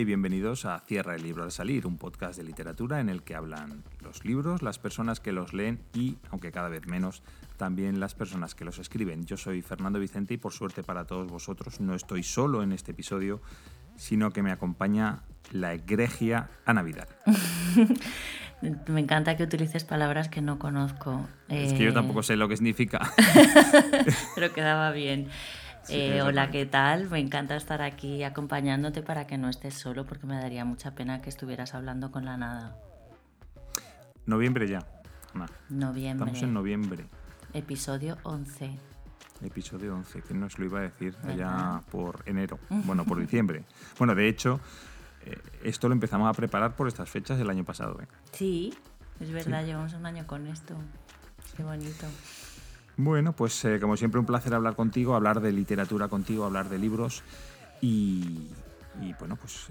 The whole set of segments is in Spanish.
Y bienvenidos a Cierra el libro al salir, un podcast de literatura en el que hablan los libros, las personas que los leen y, aunque cada vez menos, también las personas que los escriben. Yo soy Fernando Vicente y por suerte para todos vosotros no estoy solo en este episodio, sino que me acompaña la egregia Ana Vidal. Me encanta que utilices palabras que no conozco. Es que yo tampoco sé lo que significa. Pero quedaba bien. Eh, hola, ¿qué tal? Me encanta estar aquí acompañándote para que no estés solo, porque me daría mucha pena que estuvieras hablando con la nada. Noviembre ya. Noviembre. Estamos en noviembre. Episodio 11. Episodio 11, ¿quién nos lo iba a decir? Allá por enero, bueno, por diciembre. Bueno, de hecho, eh, esto lo empezamos a preparar por estas fechas del año pasado. ¿eh? Sí, es verdad, llevamos un año con esto. Qué bonito. Bueno, pues eh, como siempre un placer hablar contigo, hablar de literatura contigo, hablar de libros y, bueno, pues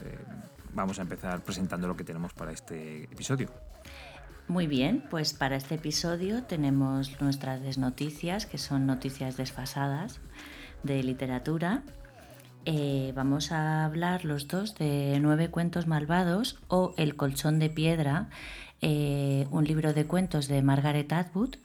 vamos a empezar presentando lo que tenemos para este episodio. Muy bien, pues para este episodio tenemos nuestras desnoticias, que son noticias desfasadas de literatura. Eh, vamos a hablar los dos de Nueve Cuentos Malvados o El Colchón de Piedra, eh, un libro de cuentos de Margaret Atwood.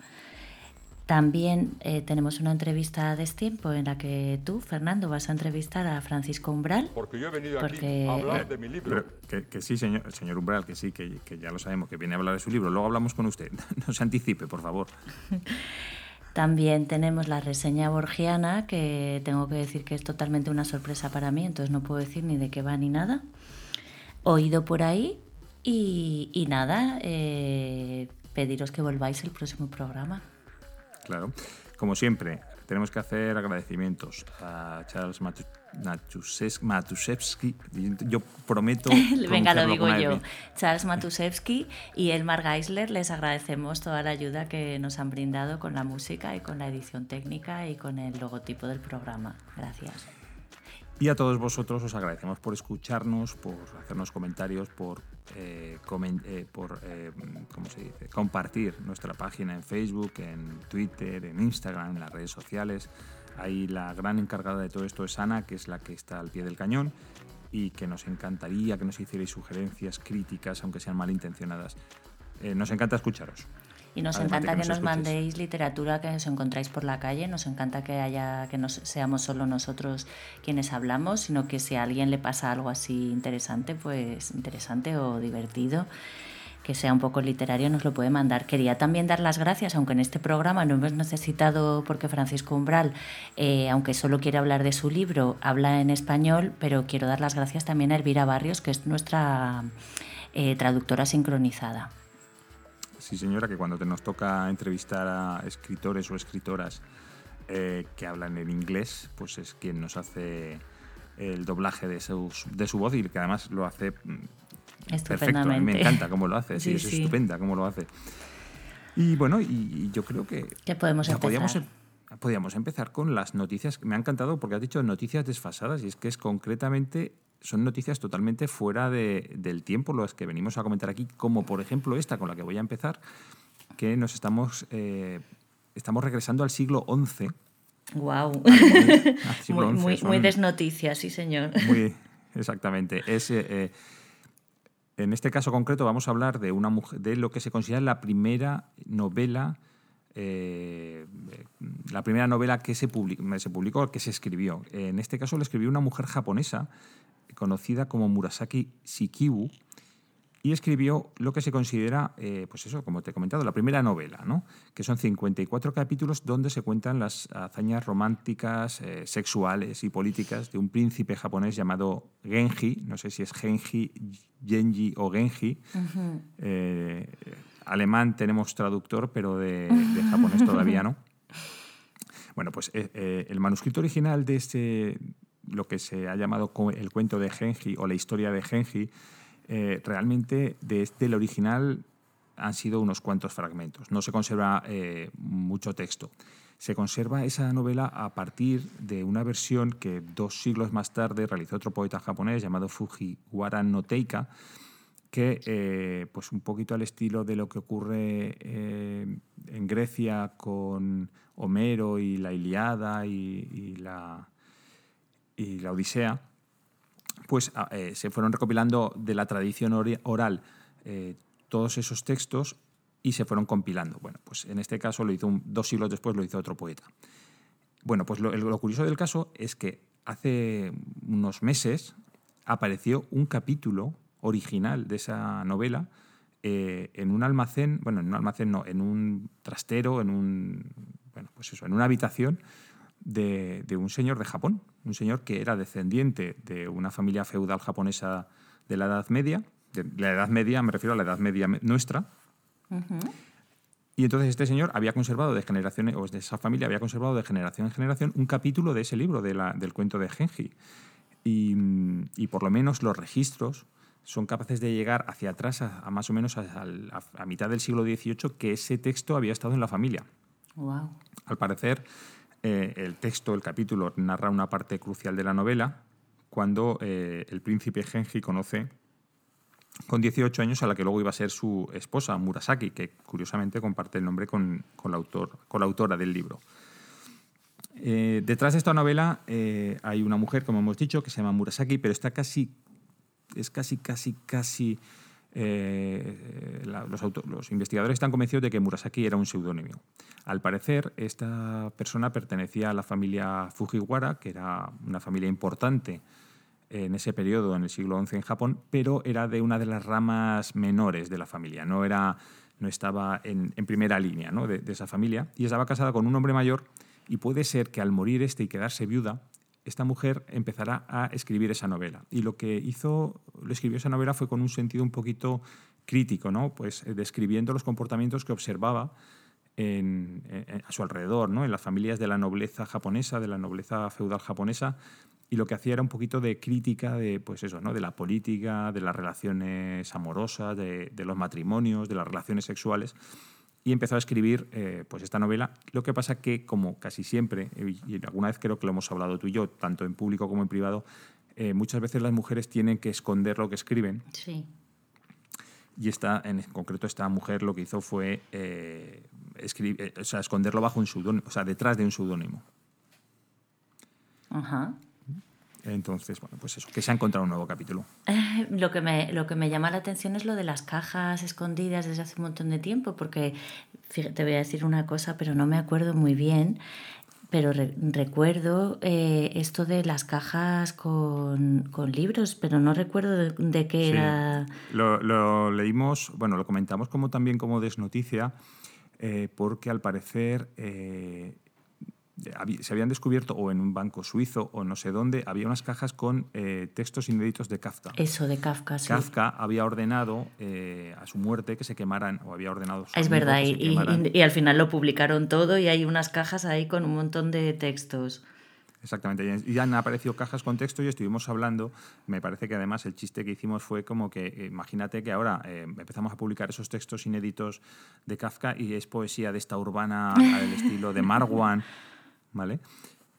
También eh, tenemos una entrevista a destiempo en la que tú, Fernando, vas a entrevistar a Francisco Umbral. Porque yo he venido aquí a hablar de mi libro. que, sí, señor, señor Umbral, que sí, que, que, ya lo sabemos, que viene a hablar de su libro. Luego hablamos con usted. No se anticipe, por favor. También tenemos la reseña borgiana, que tengo que decir que es totalmente una sorpresa para mí, entonces no puedo decir ni de qué va ni nada. Oído por ahí y, y nada, eh, pediros que volváis el próximo programa. Claro. Como siempre, tenemos que hacer agradecimientos a Charles Matuszewski. Yo prometo. Venga, lo digo yo. Charles Matuszewski y Elmar Geisler, les agradecemos toda la ayuda que nos han brindado con la música y con la edición técnica y con el logotipo del programa. Gracias. Y a todos vosotros os agradecemos por escucharnos, por hacernos comentarios, por, eh, eh, eh, compartir nuestra página en Facebook, en Twitter, en Instagram, en las redes sociales. Ahí la gran encargada de todo esto es Ana, que es la que está al pie del cañón y que nos encantaría que nos hicierais sugerencias, críticas, aunque sean malintencionadas. nos encanta escucharos. Y nos encanta que, nos, mandéis literatura que os encontráis por la calle, nos encanta que haya que no seamos solo nosotros quienes hablamos, sino que si a alguien le pasa algo así interesante, pues interesante o divertido, que sea un poco literario, nos lo puede mandar. Quería también dar las gracias, aunque en este programa no hemos necesitado, porque Francisco Umbral, eh, aunque solo quiere hablar de su libro, habla en español, pero quiero dar las gracias también a Elvira Barrios, que es nuestra eh, traductora sincronizada. Sí, señora, que cuando te nos toca entrevistar a escritores o escritoras eh, que hablan en inglés, pues es quien nos hace el doblaje de, de su voz y que además lo hace mm, perfecto. A mí me encanta cómo lo hace, sí, es estupenda cómo lo hace. Y bueno, y, yo creo que... Ya podemos empezar. Em, podíamos empezar con las noticias. Me ha encantado porque has dicho noticias desfasadas y es que es concretamente son noticias totalmente fuera del tiempo, las que venimos a comentar aquí, como por ejemplo esta con la que voy a empezar, que nos estamos, eh, estamos regresando al siglo XI. ¡Wow! muy, muy, desnoticias, sí, señor. Muy, exactamente. Es, eh, eh, en este caso concreto vamos a hablar de, una mujer, de lo que se considera la primera novela la primera novela que se, publicó, se publicó, que se escribió. En este caso lo escribió una mujer japonesa conocida como Murasaki Shikibu, y escribió lo que se considera, eh, pues eso, como te he comentado, la primera novela, ¿no? que son 54 capítulos donde se cuentan las hazañas románticas, eh, sexuales y políticas de un príncipe japonés llamado Genji, no sé si es Genji, Genji o Genji. Eh, alemán tenemos traductor, pero de, de japonés todavía no. Bueno, pues el manuscrito original de este, lo que se ha llamado el cuento de Genji o la historia de Genji, eh, realmente desde el este, original han sido unos cuantos fragmentos. No se conserva eh, mucho texto. Se conserva esa novela a partir de una versión que dos siglos más tarde realizó otro poeta japonés llamado Fujiwara no Teika, que, eh, pues un poquito al estilo de lo que ocurre en Grecia con Homero y la Iliada y la y la Odisea, pues ah, eh, se fueron recopilando de la tradición oral eh, todos esos textos y se fueron compilando. Bueno, pues en este caso lo hizo dos siglos después, lo hizo otro poeta. Bueno, pues lo, curioso del caso es que hace unos meses apareció un capítulo original de esa novela eh, en un almacén, bueno, en un almacén no, en un trastero, en un, bueno, pues eso, en una habitación de, un señor de Japón, un señor que era descendiente de una familia feudal japonesa de la Edad Media, de la Edad Media, me refiero a la Edad Media nuestra, y entonces este señor había conservado de generaciones, o de esa familia había conservado de generación en generación un capítulo de ese libro, de la, del cuento de Genji. Y, por lo menos los registros son capaces de llegar hacia atrás, a, más o menos a, mitad del siglo XVIII, que ese texto había estado en la familia. Wow. Al parecer, eh, el texto, el capítulo, narra una parte crucial de la novela, cuando eh, el príncipe Genji conoce con 18 años a la que luego iba a ser su esposa, Murasaki, que curiosamente comparte el nombre con, la, autor, con la autora del libro. Eh, detrás de esta novela hay una mujer, como hemos dicho, que se llama Murasaki, pero está casi, es casi, casi, casi... Eh, los, investigadores están convencidos de que Murasaki era un seudónimo. Al parecer, esta persona pertenecía a la familia Fujiwara, que era una familia importante en ese periodo, en el siglo XI en Japón, pero era de una de las ramas menores de la familia, no, era, no estaba en, primera línea de, esa familia, y estaba casada con un hombre mayor, y puede ser que al morir este y quedarse viuda, esta mujer empezará a escribir esa novela. Y lo que hizo, lo escribió esa novela fue con un sentido un poquito crítico, ¿no? pues eh, describiendo los comportamientos que observaba a su alrededor, ¿no? en las familias de la nobleza japonesa, de la nobleza feudal japonesa, y lo que hacía era un poquito de crítica de, pues eso, ¿no? de la política, de las relaciones amorosas, de, los matrimonios, de las relaciones sexuales. Y empezó a escribir eh, pues esta novela. Lo que pasa que, como casi siempre, y alguna vez creo que lo hemos hablado tú y yo, tanto en público como en privado, eh, muchas veces las mujeres tienen que esconder lo que escriben. Sí. Y esta, en concreto esta mujer lo que hizo fue eh, escribir, o sea, esconderlo bajo un pseudónimo, o sea, detrás de un seudónimo. Ajá. Entonces, bueno, pues eso, que se ha encontrado un nuevo capítulo. Eh, lo, que me, lo que me llama la atención es lo de las cajas escondidas desde hace un montón de tiempo, porque te voy a decir una cosa, pero no me acuerdo muy bien, pero recuerdo eh, esto de las cajas con, libros, pero no recuerdo de, qué era. Lo, leímos, bueno, lo comentamos como también como desnoticia, eh, porque al parecer se habían descubierto, o en un banco suizo o no sé dónde, había unas cajas con eh, textos inéditos de Kafka. Eso, de Kafka, sí. Kafka había ordenado eh, a su muerte que se quemaran, o había ordenado... es verdad, y, y, al final lo publicaron todo y hay unas cajas ahí con un montón de textos. Exactamente, y ya han aparecido cajas con texto y estuvimos hablando, me parece que además el chiste que hicimos fue como que, eh, imagínate que ahora empezamos a publicar esos textos inéditos de Kafka y es poesía de esta urbana al estilo de Marwan ¿vale?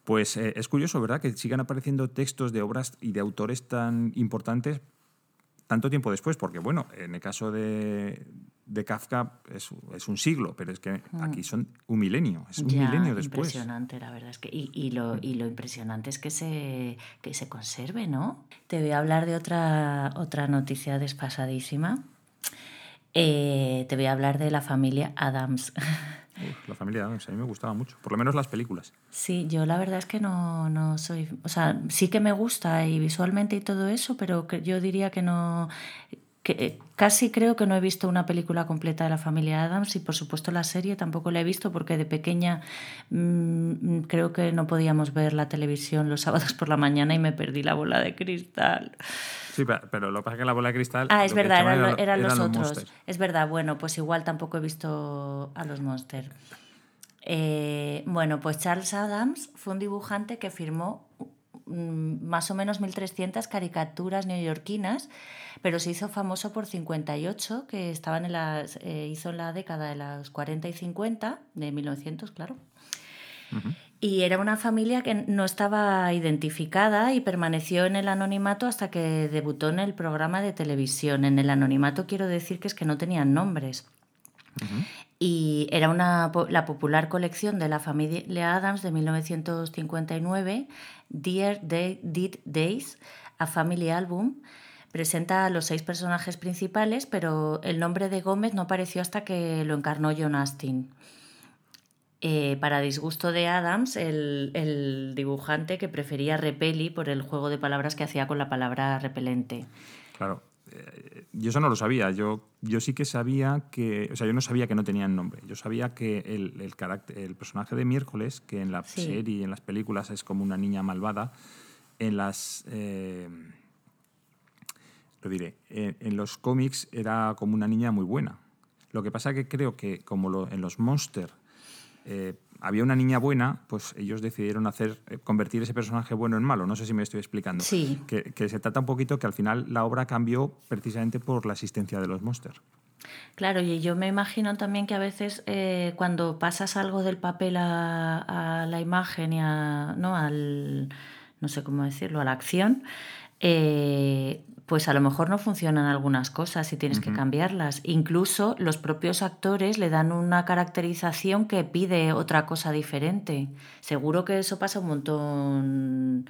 Pues eh, es curioso, ¿verdad?, que sigan apareciendo textos de obras y de autores tan importantes tanto tiempo después, porque bueno, en el caso de, Kafka es, un siglo, pero es que aquí son un milenio, es un milenio después. Impresionante, la verdad es que, y, lo, y lo impresionante es que se, que se conserve, ¿no? Te voy a hablar de otra, otra noticia despasadísima. Eh, te voy a hablar de la familia Adams. la familia Adams, a mí me gustaba mucho, por lo menos las películas. Sí, yo la verdad es que no, no soy, o sea, sí que me gusta y visualmente y todo eso, pero que yo diría que no, que eh, casi creo que no he visto una película completa de la familia Adams y por supuesto la serie tampoco la he visto porque de pequeña mm, creo que no podíamos ver la televisión los sábados por la mañana y me perdí la bola de cristal. Sí, pero lo que pasa es que la bola de cristal... Ah, es verdad, eran, los, otros. es verdad, bueno, pues igual tampoco he visto a los Monsters. Eh, bueno, pues Charles Adams fue un dibujante que firmó mm, más o menos 1.300 caricaturas neoyorquinas, pero se hizo famoso por 58, que estaban en las, eh, hizo en la década de los 40 y 50, de 1900, claro. Y era una familia que no estaba identificada y permaneció en el anonimato hasta que debutó en el programa de televisión. En el anonimato quiero decir que es que no tenían nombres. Y era una, la popular colección de la familia Adams de 1959, Dear Day, Did Days, A Family Album, presenta a los seis personajes principales, pero el nombre de Gómez no apareció hasta que lo encarnó John Astin. Eh, para disgusto de Adams, el, dibujante que prefería repeli por el juego de palabras que hacía con la palabra repelente. Claro, eh, yo eso no lo sabía. Yo, yo sí que sabía que. O sea, yo no sabía que no tenían nombre. Yo sabía que el, el, carácter, el personaje de Miércoles, que en la serie y en las películas es como una niña malvada, en las. Eh, lo diré. En, los cómics era como una niña muy buena. Lo que pasa que creo que, como lo, en los Monster eh, había una niña buena, pues ellos decidieron hacer, eh, convertir ese personaje bueno en malo. No sé si me estoy explicando. Sí. Que, se trata un poquito que al final la obra cambió precisamente por la existencia de los monsters. Claro, y yo me imagino también que a veces eh, cuando pasas algo del papel a, la imagen y a, ¿no? al, no sé cómo decirlo, a la acción, pues a lo mejor no funcionan algunas cosas y tienes que cambiarlas. Incluso los propios actores le dan una caracterización que pide otra cosa diferente. Seguro que eso pasa un montón.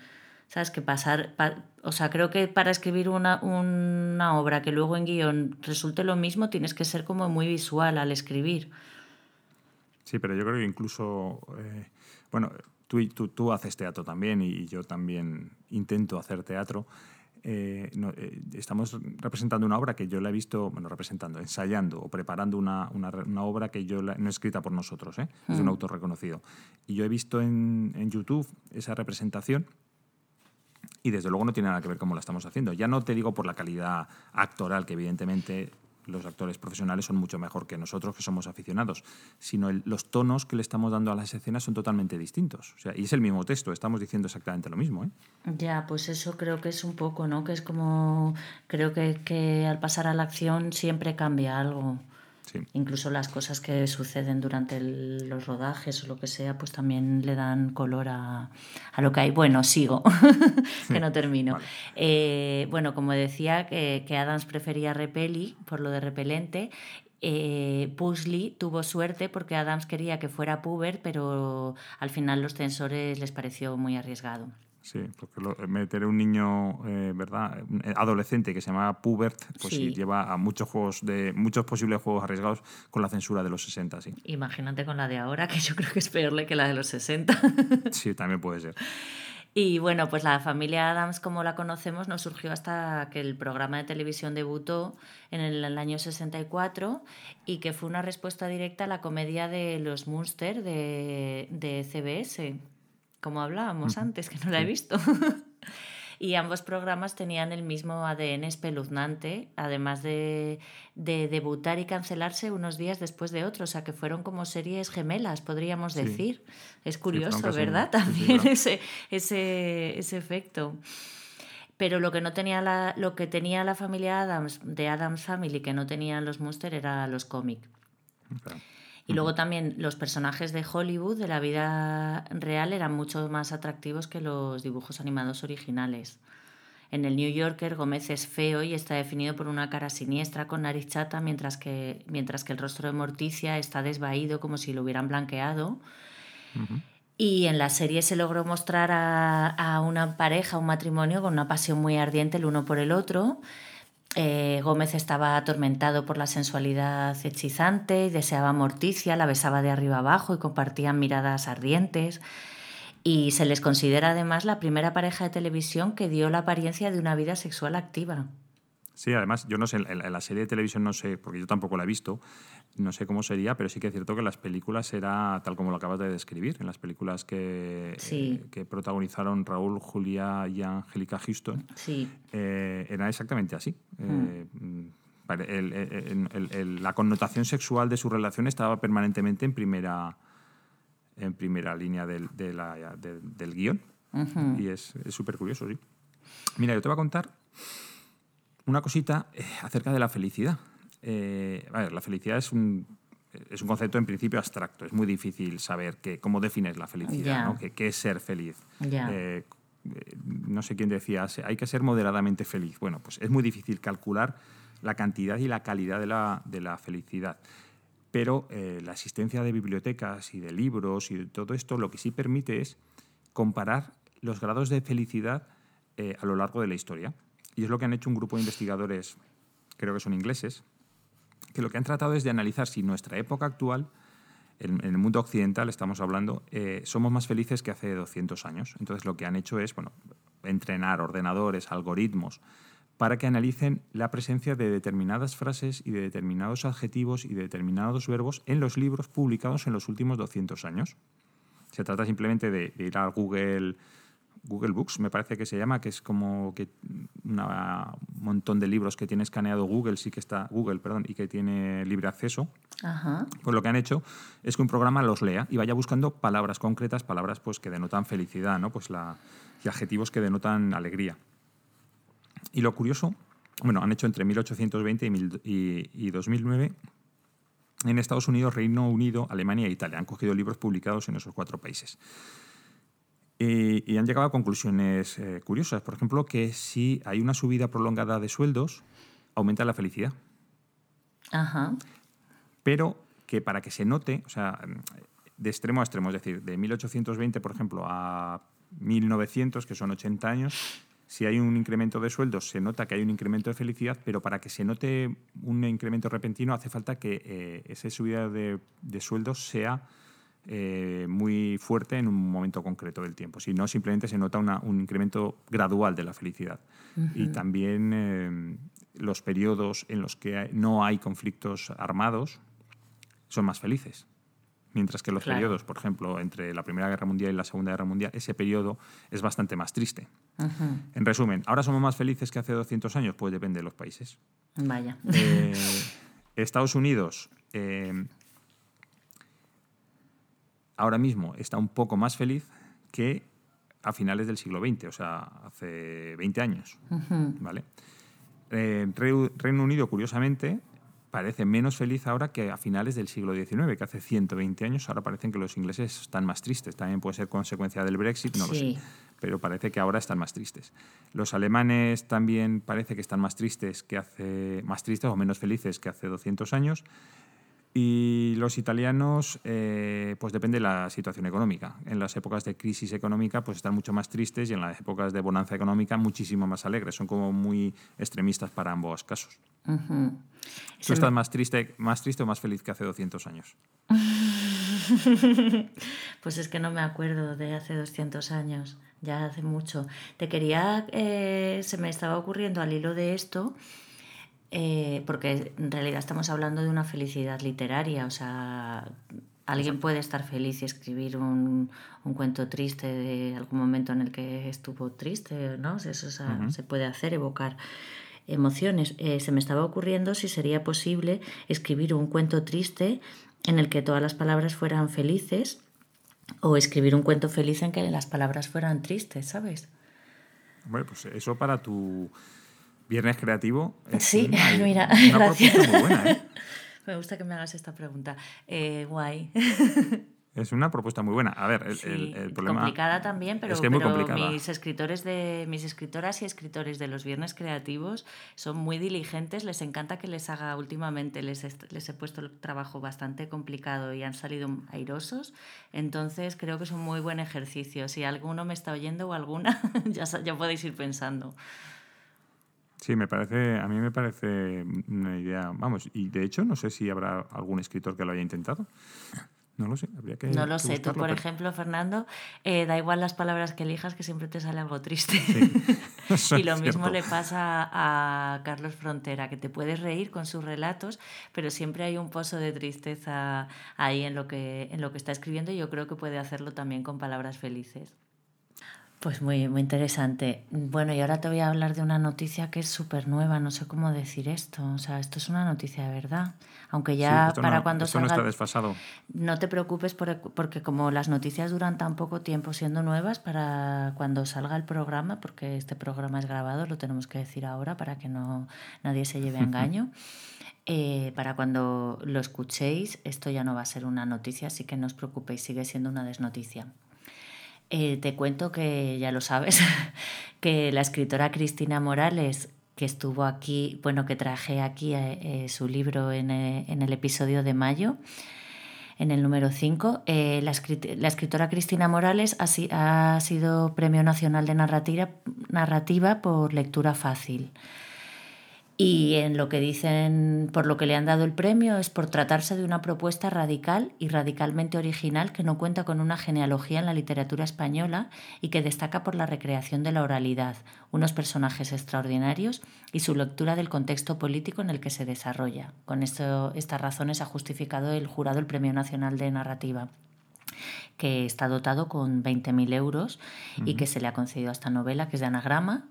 ¿Sabes? Que pasar. o sea, creo que para escribir una, una, obra que luego en guion resulte lo mismo, tienes que ser como muy visual al escribir. Sí, pero yo creo que incluso. Eh, bueno, tú, tú, tú haces teatro también y yo también intento hacer teatro. Eh, eh, estamos representando una obra que yo la he visto, bueno, representando, ensayando o preparando una, una, obra que yo la, no escrita por nosotros, ¿eh? es de un mm. autor reconocido. Y yo he visto en, en, YouTube esa representación y desde luego no tiene nada que ver cómo la estamos haciendo. Ya no te digo por la calidad actoral, que evidentemente los actores profesionales son mucho mejor que nosotros que somos aficionados, sino los tonos que le estamos dando a las escenas son totalmente distintos. O sea, y es el mismo texto, estamos diciendo exactamente lo mismo. ¿eh? Ya, pues eso creo que es un poco, ¿no? Que es como, creo que, que al pasar a la acción siempre cambia algo. Incluso las cosas que suceden durante los rodajes o lo que sea, pues también le dan color a, a lo que hay. Bueno, sigo, que no termino. Eh, bueno, como decía, que, que, Adams prefería Repeli por lo de repelente. Eh, Pusley tuvo suerte porque Adams quería que fuera puber, pero al final los censores les pareció muy arriesgado. Sí, porque meter un niño, eh, ¿verdad? Eh, adolescente que se llama Pubert, pues sí. lleva a muchos juegos de muchos posibles juegos arriesgados con la censura de los 60, sí. Imagínate con la de ahora, que yo creo que es peorle que la de los 60. sí, también puede ser. Y bueno, pues la familia Adams, como la conocemos, no surgió hasta que el programa de televisión debutó en el, año 64 y que fue una respuesta directa a la comedia de Los Munster de, de CBS como hablábamos antes, que no la he visto. y ambos programas tenían el mismo ADN espeluznante, además de, debutar y cancelarse unos días después de otros, o sea que fueron como series gemelas, podríamos decir. Es curioso, ¿verdad? También ese, ese, ese efecto. Pero lo que no tenía la, lo que tenía la familia Adams, de Adams Family, que no tenían los Monster, era los cómics. Y luego también los personajes de Hollywood, de la vida real, eran mucho más atractivos que los dibujos animados originales. En el New Yorker, Gómez es feo y está definido por una cara siniestra con nariz chata, mientras que, mientras que el rostro de Morticia está desvaído como si lo hubieran blanqueado. Y en la serie se logró mostrar a, a, una pareja, un matrimonio, con una pasión muy ardiente el uno por el otro. Eh, Gómez estaba atormentado por la sensualidad hechizante y deseaba Morticia, la besaba de arriba abajo y compartían miradas ardientes. Y se les considera además la primera pareja de televisión que dio la apariencia de una vida sexual activa. Sí, además, yo no sé, en la serie de televisión no sé, porque yo tampoco la he visto, no sé cómo sería, pero sí que es cierto que en las películas era tal como lo acabas de describir, en las películas que, eh, que protagonizaron Raúl, Julia y Angélica Houston, sí. Eh, era exactamente así. Eh, mm. la connotación sexual de su relación estaba permanentemente en primera, en primera línea del, de la, del guion. Y es súper curioso, sí. Mira, yo te voy a contar una cosita eh, acerca de la felicidad. Eh, a ver, la felicidad es un, es un concepto en principio abstracto. Es muy difícil saber que, cómo defines la felicidad, ¿no? ¿Qué, es ser feliz? Eh, no sé quién decía, hay que ser moderadamente feliz. Bueno, pues es muy difícil calcular la cantidad y la calidad de la, de la felicidad. Pero la existencia de bibliotecas y de libros y de todo esto lo que sí permite es comparar los grados de felicidad eh, a lo largo de la historia. Y es lo que han hecho un grupo de investigadores, creo que son ingleses, que lo que han tratado es de analizar si nuestra época actual, en, el mundo occidental estamos hablando, eh, somos más felices que hace 200 años. Entonces lo que han hecho es bueno, entrenar ordenadores, algoritmos, para que analicen la presencia de determinadas frases y de determinados adjetivos y de determinados verbos en los libros publicados en los últimos 200 años. Se trata simplemente de, ir a Google, Google Books, me parece que se llama, que es como que un montón de libros que tiene escaneado Google, sí que está Google, perdón, y que tiene libre acceso. Pues lo que han hecho es que un programa los lea y vaya buscando palabras concretas, palabras pues que denotan felicidad, ¿no? Pues la, y adjetivos que denotan alegría. Y lo curioso, bueno, han hecho entre 1820 y, 2009 en Estados Unidos, Reino Unido, Alemania e Italia. Han cogido libros publicados en esos cuatro países. Y, han llegado a conclusiones eh, curiosas. Por ejemplo, que si hay una subida prolongada de sueldos, aumenta la felicidad. Ajá. Pero que para que se note, o sea, de extremo a extremo, es decir, de 1820, por ejemplo, a 1900, que son 80 años, si hay un incremento de sueldos, se nota que hay un incremento de felicidad, pero para que se note un incremento repentino hace falta que eh, esa subida de, sueldos sea eh, muy fuerte en un momento concreto del tiempo. Si no, simplemente se nota un incremento gradual de la felicidad. Y también eh, los periodos en los que no hay conflictos armados son más felices mientras que los periodos, por ejemplo, entre la Primera Guerra Mundial y la Segunda Guerra Mundial, ese periodo es bastante más triste. En resumen, ¿ahora somos más felices que hace 200 años? Pues depende de los países. Vaya. Eh, Estados Unidos eh, ahora mismo está un poco más feliz que a finales del siglo XX, o sea, hace 20 años. ¿vale? Eh, Reino Unido, curiosamente, parece menos feliz ahora que a finales del siglo XIX, que hace 120 años. Ahora parecen que los ingleses están más tristes. También puede ser consecuencia del Brexit, no lo sé. Pero parece que ahora están más tristes. Los alemanes también parece que están más tristes que hace más tristes o menos felices que hace 200 años. Y los italianos, eh, pues depende de la situación económica. En las épocas de crisis económica, pues están mucho más tristes y en las épocas de bonanza económica, muchísimo más alegres. Son como muy extremistas para ambos casos. ¿Tú estás más triste, más triste o más feliz que hace 200 años? pues es que no me acuerdo de hace 200 años, ya hace mucho. Te quería, eh, se me estaba ocurriendo al hilo de esto eh, porque en realidad estamos hablando de una felicidad literaria, o sea, alguien puede estar feliz y escribir un, un cuento triste de algún momento en el que estuvo triste, ¿no? Eso se puede hacer, evocar emociones. Eh, se me estaba ocurriendo si sería posible escribir un cuento triste en el que todas las palabras fueran felices o escribir un cuento feliz en que las palabras fueran tristes, ¿sabes? Bueno, pues eso para tu Viernes creativo. sí, mira, gracias. Muy buena, ¿eh? Me gusta que me hagas esta pregunta. Eh, guay. Es una propuesta muy buena. A ver, el, el, problema... Complicada también, pero, mis escritores de mis escritoras y escritores de los viernes creativos son muy diligentes. Les encanta que les haga últimamente. Les, les he puesto el trabajo bastante complicado y han salido airosos. Entonces creo que es un muy buen ejercicio. Si alguno me está oyendo o alguna, ya, ya podéis ir pensando. Sí, me parece, a mí me parece una idea, vamos, y de hecho no sé si habrá algún escritor que lo haya intentado. No lo sé, habría que. No lo sé. Tú, por ejemplo, Fernando, eh, da igual las palabras que elijas, que siempre te sale algo triste. y lo mismo le pasa a Carlos Frontera, que te puedes reír con sus relatos, pero siempre hay un pozo de tristeza ahí en lo que, en lo que está escribiendo y yo creo que puede hacerlo también con palabras felices. Pues muy, muy interesante. Bueno, y ahora te voy a hablar de una noticia que es súper nueva, no sé cómo decir esto. O sea, esto es una noticia de verdad. Aunque ya para cuando salga... no está desfasado. No te preocupes porque como las noticias duran tan poco tiempo siendo nuevas, para cuando salga el programa, porque este programa es grabado, lo tenemos que decir ahora para que no nadie se lleve a engaño. Eh, para cuando lo escuchéis, esto ya no va a ser una noticia, así que no os preocupéis, sigue siendo una desnoticia. Eh, te cuento que ya lo sabes, que la escritora Cristina Morales, que estuvo aquí, bueno, que traje aquí eh, eh, su libro en, el episodio de mayo, En el número 5, eh, la, escritora Cristina Morales ha, sido Premio Nacional de Narrativa, Narrativa por Lectura Fácil. Y en lo que dicen, por lo que le han dado el premio, es por tratarse de una propuesta radical y radicalmente original que no cuenta con una genealogía en la literatura española y que destaca por la recreación de la oralidad, unos personajes extraordinarios y su lectura del contexto político en el que se desarrolla. Con esto, estas razones ha justificado el jurado el Premio Nacional de Narrativa que está dotado con 20.000 euros y que se le ha concedido a esta novela, que es de anagrama.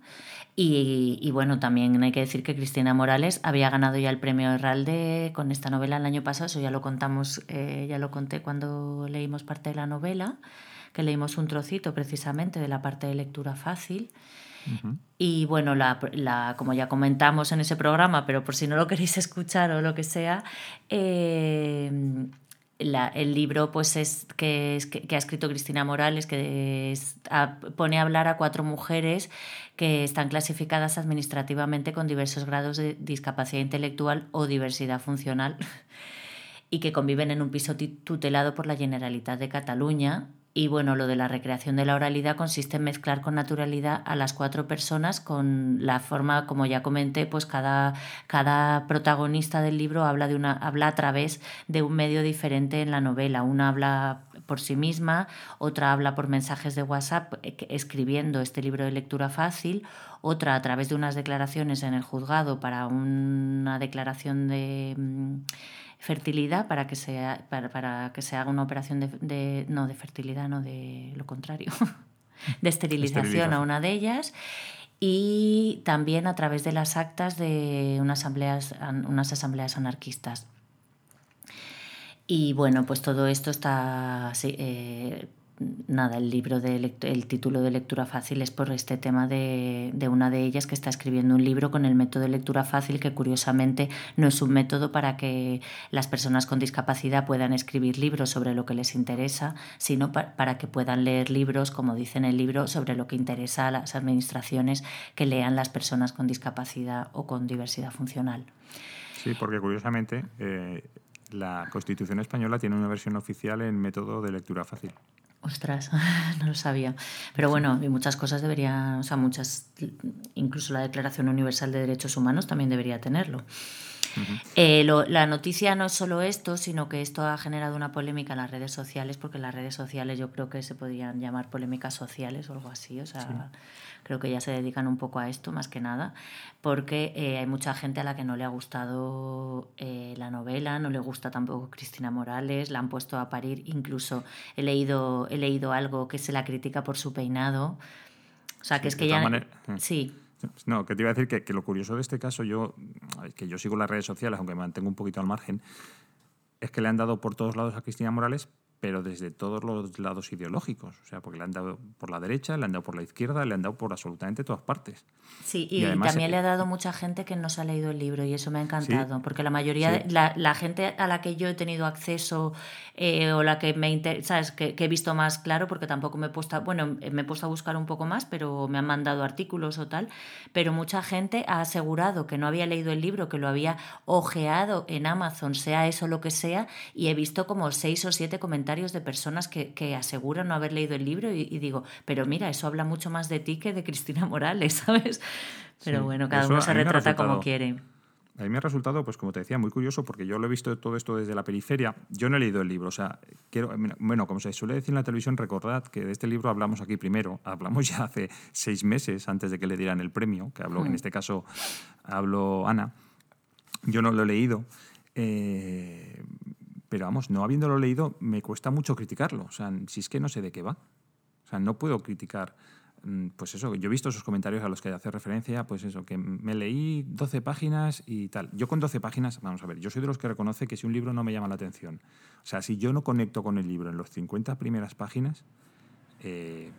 Y, bueno, también hay que decir que Cristina Morales había ganado ya el premio Herralde con esta novela el año pasado, eso ya lo contamos, eh, ya lo conté cuando leímos parte de la novela, que leímos un trocito precisamente de la parte de lectura fácil. Y bueno, la, como ya comentamos en ese programa, pero por si no lo queréis escuchar o lo que sea, eh, el libro pues es que, que, ha escrito Cristina Morales, que pone a hablar a cuatro mujeres que están clasificadas administrativamente con diversos grados de discapacidad intelectual o diversidad funcional y que conviven en un piso tutelado por la Generalitat de Cataluña y bueno, lo de la recreación de la oralidad consiste en mezclar con naturalidad a las cuatro personas con la forma, como ya comenté, pues cada, cada protagonista del libro habla, de una, habla a través de un medio diferente en la novela. Una habla por sí misma, otra habla por mensajes de WhatsApp eh, escribiendo este libro de lectura fácil, otra a través de unas declaraciones en el juzgado para una declaración de mm, fertilidad para que, sea, para, que se haga una operación de, no de fertilidad, no de lo contrario, de esterilización, a una de ellas y también a través de las actas de unas asambleas, unas asambleas anarquistas. Y bueno, pues todo esto está eh, nada, el libro de el título de lectura fácil es por este tema de, de, una de ellas que está escribiendo un libro con el método de lectura fácil que curiosamente no es un método para que las personas con discapacidad puedan escribir libros sobre lo que les interesa, sino para que puedan leer libros, como dice en el libro, sobre lo que interesa a las administraciones que lean las personas con discapacidad o con diversidad funcional. Sí, porque curiosamente eh, la Constitución española tiene una versión oficial en método de lectura fácil. Ostras, no lo sabía. Pero bueno, y muchas cosas deberían, o sea, muchas, incluso la Declaración Universal de Derechos Humanos también debería tenerlo. Eh, la noticia no es solo esto, sino que esto ha generado una polémica en las redes sociales, porque las redes sociales yo creo que se podrían llamar polémicas sociales o algo así. O sea, creo que ya se dedican un poco a esto más que nada, porque eh, hay mucha gente a la que no le ha gustado eh, la novela, no le gusta tampoco Cristina Morales, la han puesto a parir, incluso he leído, he leído algo que se la critica por su peinado. O sea, que es que ya... Mm. Sí. No, que te iba a decir que, que, lo curioso de este caso, yo, que yo sigo las redes sociales, aunque me mantengo un poquito al margen, es que le han dado por todos lados a Cristina Morales, pero desde todos los lados ideológicos. O sea, porque le han dado por la derecha, le han dado por la izquierda, le han dado por absolutamente todas partes. Sí, y, también le ha dado mucha gente que no se ha leído el libro y eso me ha encantado, porque la mayoría, de, la, gente a la que yo he tenido acceso eh, o la que me interesa, que, que, he visto más claro, porque tampoco me he puesto, bueno, me he puesto a buscar un poco más, pero me han mandado artículos o tal, pero mucha gente ha asegurado que no había leído el libro, que lo había ojeado en Amazon, sea eso lo que sea, y he visto como seis o siete comentarios de personas que, que, aseguran no haber leído el libro y, digo, pero mira, eso habla mucho más de ti que de Cristina Morales, ¿sabes? Pero bueno, cada uno se retrata como quiere. A mí me ha resultado, pues como te decía, muy curioso porque yo lo he visto todo esto desde la periferia. Yo no he leído el libro, o sea, quiero, bueno, como se suele decir en la televisión, recordad que de este libro hablamos aquí primero, hablamos ya hace seis meses antes de que le dieran el premio, que habló, en hmm. este caso habló Ana. Yo no lo he leído. Eh, pero vamos, no habiéndolo leído, me cuesta mucho criticarlo. O sea, si es que no sé de qué va. O sea, no puedo criticar. Mm, pues eso, yo he visto esos comentarios a los que hace referencia, pues eso, que me leí 12 páginas y tal. Yo con 12 páginas, vamos a ver, yo soy de los que reconoce que si un libro no me llama la atención, o sea, si yo no conecto con el libro en los 50 primeras páginas, eh,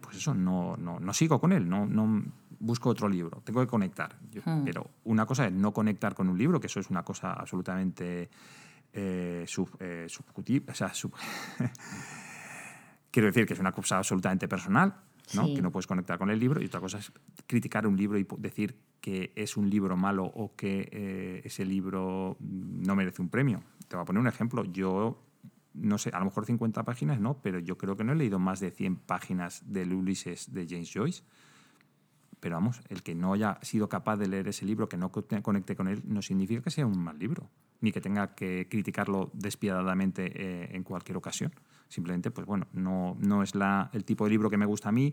pues eso, no, no, no, sigo con él, no, no busco otro libro, tengo que conectar. Hmm. Pero una cosa es no conectar con un libro, que eso es una cosa absolutamente eh, eh o sea, quiero decir que es una cosa absolutamente personal, ¿no? que no puedes conectar con el libro, y otra cosa es criticar un libro y decir que es un libro malo o que eh, ese libro no merece un premio. te voy a poner un ejemplo. Yo, no sé, a lo mejor 50 páginas no, pero yo creo que no he leído más de 100 páginas del Ulises de James Joyce. Pero vamos, el que no haya sido capaz de leer ese libro, que no conecte con él, no significa que sea un mal libro, ni que tenga que criticarlo despiadadamente eh, en cualquier ocasión. Simplemente, pues bueno, no, no es la, el tipo de libro que me gusta a mí,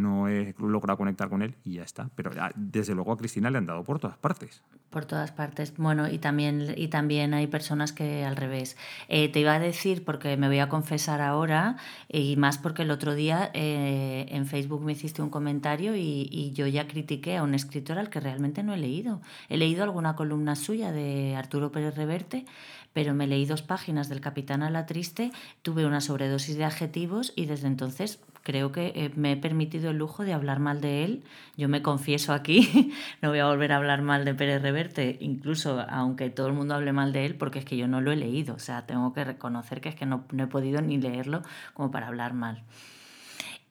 no he logrado conectar con él y ya está. Pero desde luego a Cristina le han dado por todas partes. Por todas partes. Bueno, y también, y también hay personas que al revés. Eh, te iba a decir, porque me voy a confesar ahora, y más porque el otro día eh, en Facebook me hiciste un comentario y, y, yo ya critiqué a un escritor al que realmente no he leído. He leído alguna columna suya de Arturo Pérez Reverte, pero me leí dos páginas del Capitán a la Triste, tuve una sobredosis de adjetivos y desde entonces creo que eh, me he permitido el lujo de hablar mal de él. Yo me confieso aquí, no voy a volver a hablar mal de Pérez Reverte, incluso aunque todo el mundo hable mal de él, porque es que yo no lo he leído. O sea, tengo que reconocer que es que no, he podido ni leerlo como para hablar mal.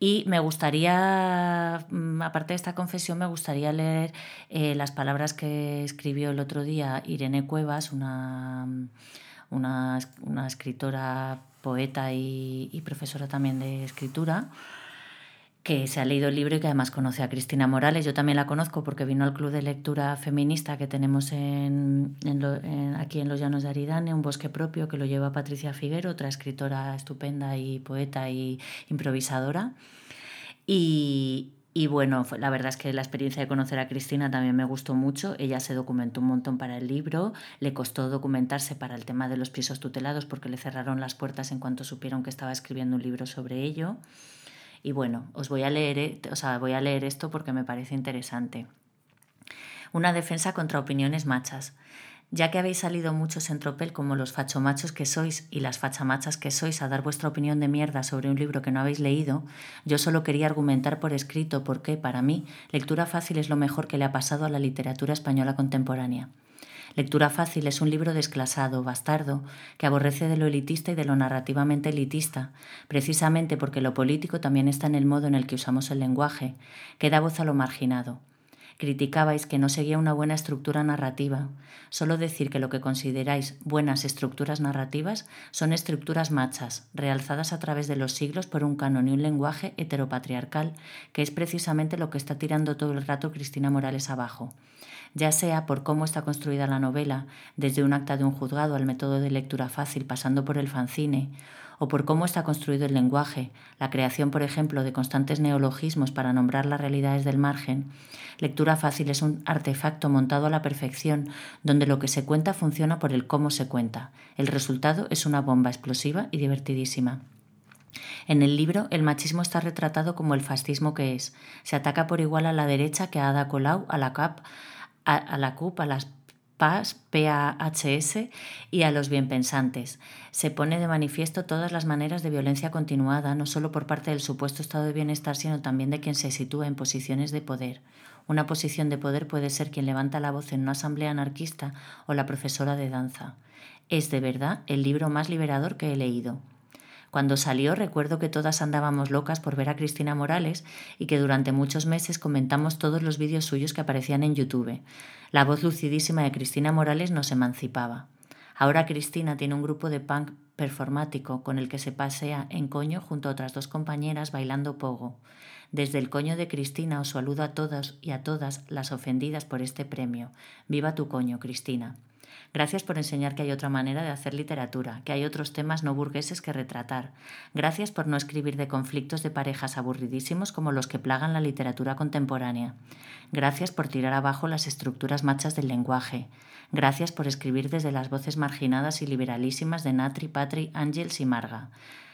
Y me gustaría, mm, aparte de esta confesión, me gustaría leer eh, las palabras que escribió el otro día Irene Cuevas, una, una, una escritora poeta y, profesora también de escritura, que se ha leído el libro y que además conoce a Cristina Morales. Yo también la conozco porque vino al club de lectura feminista que tenemos en, aquí en Los Llanos de Aridane, un bosque propio que lo lleva Patricia Figuero, otra escritora estupenda y poeta y improvisadora. Y, y bueno, la verdad es que la experiencia de conocer a Cristina también me gustó mucho. Ella se documentó un montón para el libro, le costó documentarse para el tema de los pisos tutelados porque le cerraron las puertas en cuanto supieron que estaba escribiendo un libro sobre ello. Y bueno, os voy a leer, eh, o sea, voy a leer esto porque me parece interesante. Una defensa contra opiniones machas. Ya que habéis salido muchos en tropel como los fachomachos que sois y las fachamachas que sois a dar vuestra opinión de mierda sobre un libro que no habéis leído, yo solo quería argumentar por escrito por qué, para mí, lectura fácil es lo mejor que le ha pasado a la literatura española contemporánea. Lectura fácil es un libro desclasado, bastardo, que aborrece de lo elitista y de lo narrativamente elitista, precisamente porque lo político también está en el modo en el que usamos el lenguaje, que da voz a lo marginado, Criticabais que no seguía una buena estructura narrativa. Solo decir que lo que consideráis buenas estructuras narrativas son estructuras machas, realzadas a través de los siglos por un canon y un lenguaje heteropatriarcal, que es precisamente lo que está tirando todo el rato Cristina Morales abajo ya sea por cómo está construida la novela, desde un acta de un juzgado al método de lectura fácil pasando por el fanzine, o por cómo está construido el lenguaje, la creación, por ejemplo, de constantes neologismos para nombrar las realidades del margen, lectura fácil es un artefacto montado a la perfección, donde lo que se cuenta funciona por el cómo se cuenta. El resultado es una bomba explosiva y divertidísima. En el libro, el machismo está retratado como el fascismo que es. Se ataca por igual a la derecha que a Ada Colau, a la CAP, a, la CUP, a las PAS, PAHS y a los bienpensantes. Se pone de manifiesto todas las maneras de violencia continuada, no solo por parte del supuesto estado de bienestar, sino también de quien se sitúa en posiciones de poder. Una posición de poder puede ser quien levanta la voz en una asamblea anarquista o la profesora de danza. Es de verdad el libro más liberador que he leído. Cuando salió recuerdo que todas andábamos locas por ver a Cristina Morales y que durante muchos meses comentamos todos los vídeos suyos que aparecían en YouTube. La voz lucidísima de Cristina Morales nos emancipaba. Ahora Cristina tiene un grupo de punk performático con el que se pasea en coño junto a otras dos compañeras bailando pogo. Desde el coño de Cristina os saludo a todos y a todas las ofendidas por este premio. Viva tu coño, Cristina. Gracias por enseñar que hay otra manera de hacer literatura, que hay otros temas no burgueses que retratar. Gracias por no escribir de conflictos de parejas aburridísimos como los que plagan la literatura contemporánea. Gracias por tirar abajo las estructuras machas del lenguaje. Gracias por escribir desde las voces marginadas y liberalísimas de Natri, Patri, Ángels y Marga.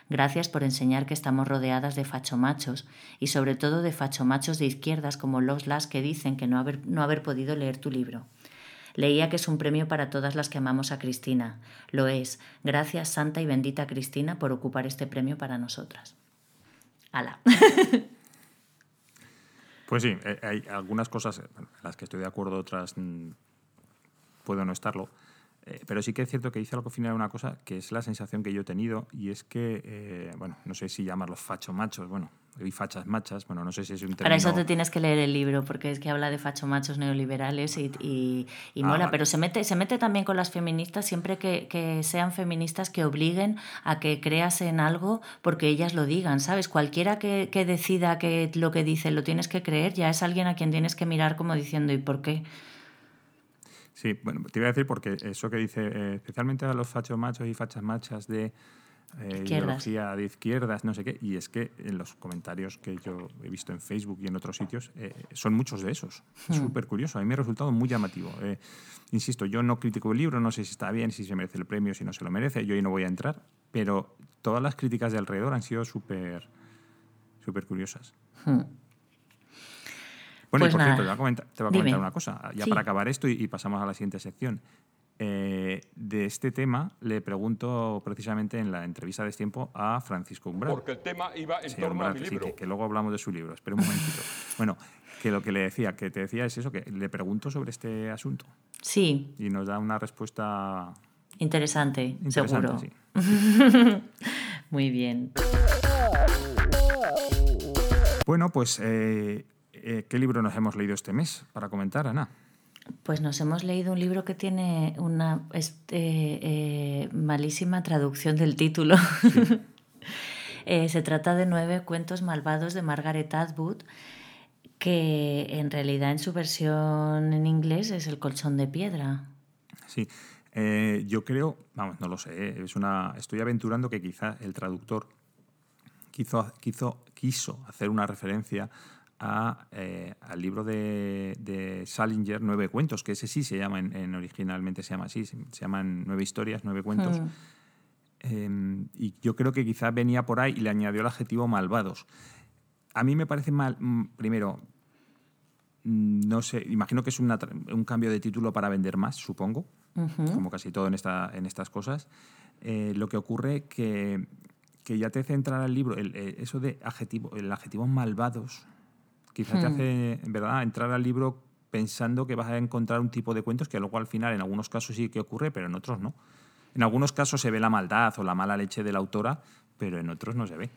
Gracias por enseñar que estamos rodeadas de fachomachos y sobre todo de fachomachos de izquierdas como los las que dicen que no haber, no haber podido leer tu libro. Leía que es un premio para todas las que amamos a Cristina. Lo es. Gracias, Santa y bendita Cristina, por ocupar este premio para nosotras. ¡Hala! Pues sí, eh, hay algunas cosas en las que estoy de acuerdo, otras puedo no estarlo. Eh, pero sí que es cierto que dice algo final una cosa que es la sensación que yo he tenido y es que, eh, bueno, no sé si llamarlos facho machos, bueno, y fachas machas, bueno, no sé si es un término... Para eso te tienes que leer el libro, porque es que habla de facho machos neoliberales y, y, ah, mola, pero se mete, se mete también con las feministas siempre que, que, sean feministas que obliguen a que creas en algo porque ellas lo digan, ¿sabes? Cualquiera que, que decida que lo que dice lo tienes que creer, ya es alguien a quien tienes que mirar como diciendo ¿y por qué? Sí, bueno, te iba a decir porque eso que dice, eh, especialmente a los fachos machos y fachas machas de eh, ideología de izquierdas, no sé qué, y es que en los comentarios que yo he visto en Facebook y en otros sitios eh, son muchos de esos. Es hmm. súper curioso, a mí me ha resultado muy llamativo. insisto, yo no critico el libro, no sé si está bien, si se merece el premio, si no se lo merece, yo ahí no voy a entrar, pero todas las críticas de alrededor han sido súper súper curiosas. Hmm. Bueno, y pues por cierto, te voy a comentar, una cosa, ya para acabar esto y, pasamos a la siguiente sección. Eh, de este tema le pregunto precisamente en la entrevista de tiempo a Francisco Umbral. Porque el tema iba en torno a mi libro. que, luego hablamos de su libro. Espera un momentito. bueno, que lo que le decía, que te decía es eso, que le pregunto sobre este asunto. Sí. Y nos da una respuesta... Interesante, seguro. Sí. Muy bien. Bueno, pues eh, eh, ¿qué libro nos hemos leído este mes para comentar, Ana? Pues nos hemos leído un libro que tiene una este, eh, malísima traducción del título. Eh, se trata de Nueve cuentos malvados de Margaret Atwood, que en realidad en su versión en inglés es El colchón de piedra. Sí, yo creo, vamos, no lo sé, es una, estoy aventurando que quizá el traductor quiso, quiso, quiso hacer una referencia eh, al libro de, Salinger, Nueve Cuentos, que ese sí se llama, en, originalmente se llama así, se, llaman Nueve Historias, Nueve Cuentos. Hmm. Em, y yo creo que quizás venía por ahí y le añadió el adjetivo malvados. A mí me parece mal, mm, primero, mm, no sé, imagino que es un cambio de título para vender más, supongo, como casi todo en, esta, en estas cosas. Eh, lo que ocurre que que ya te hace entrar al libro, el, eh, eso de adjetivo, el adjetivo malvados, Quizás te hmm. hace, verdad, entrar al libro pensando que vas a encontrar un tipo de cuentos que luego al final en algunos casos sí que ocurre, pero en otros no. En algunos casos se ve la maldad o la mala leche de la autora, pero en otros no se ve.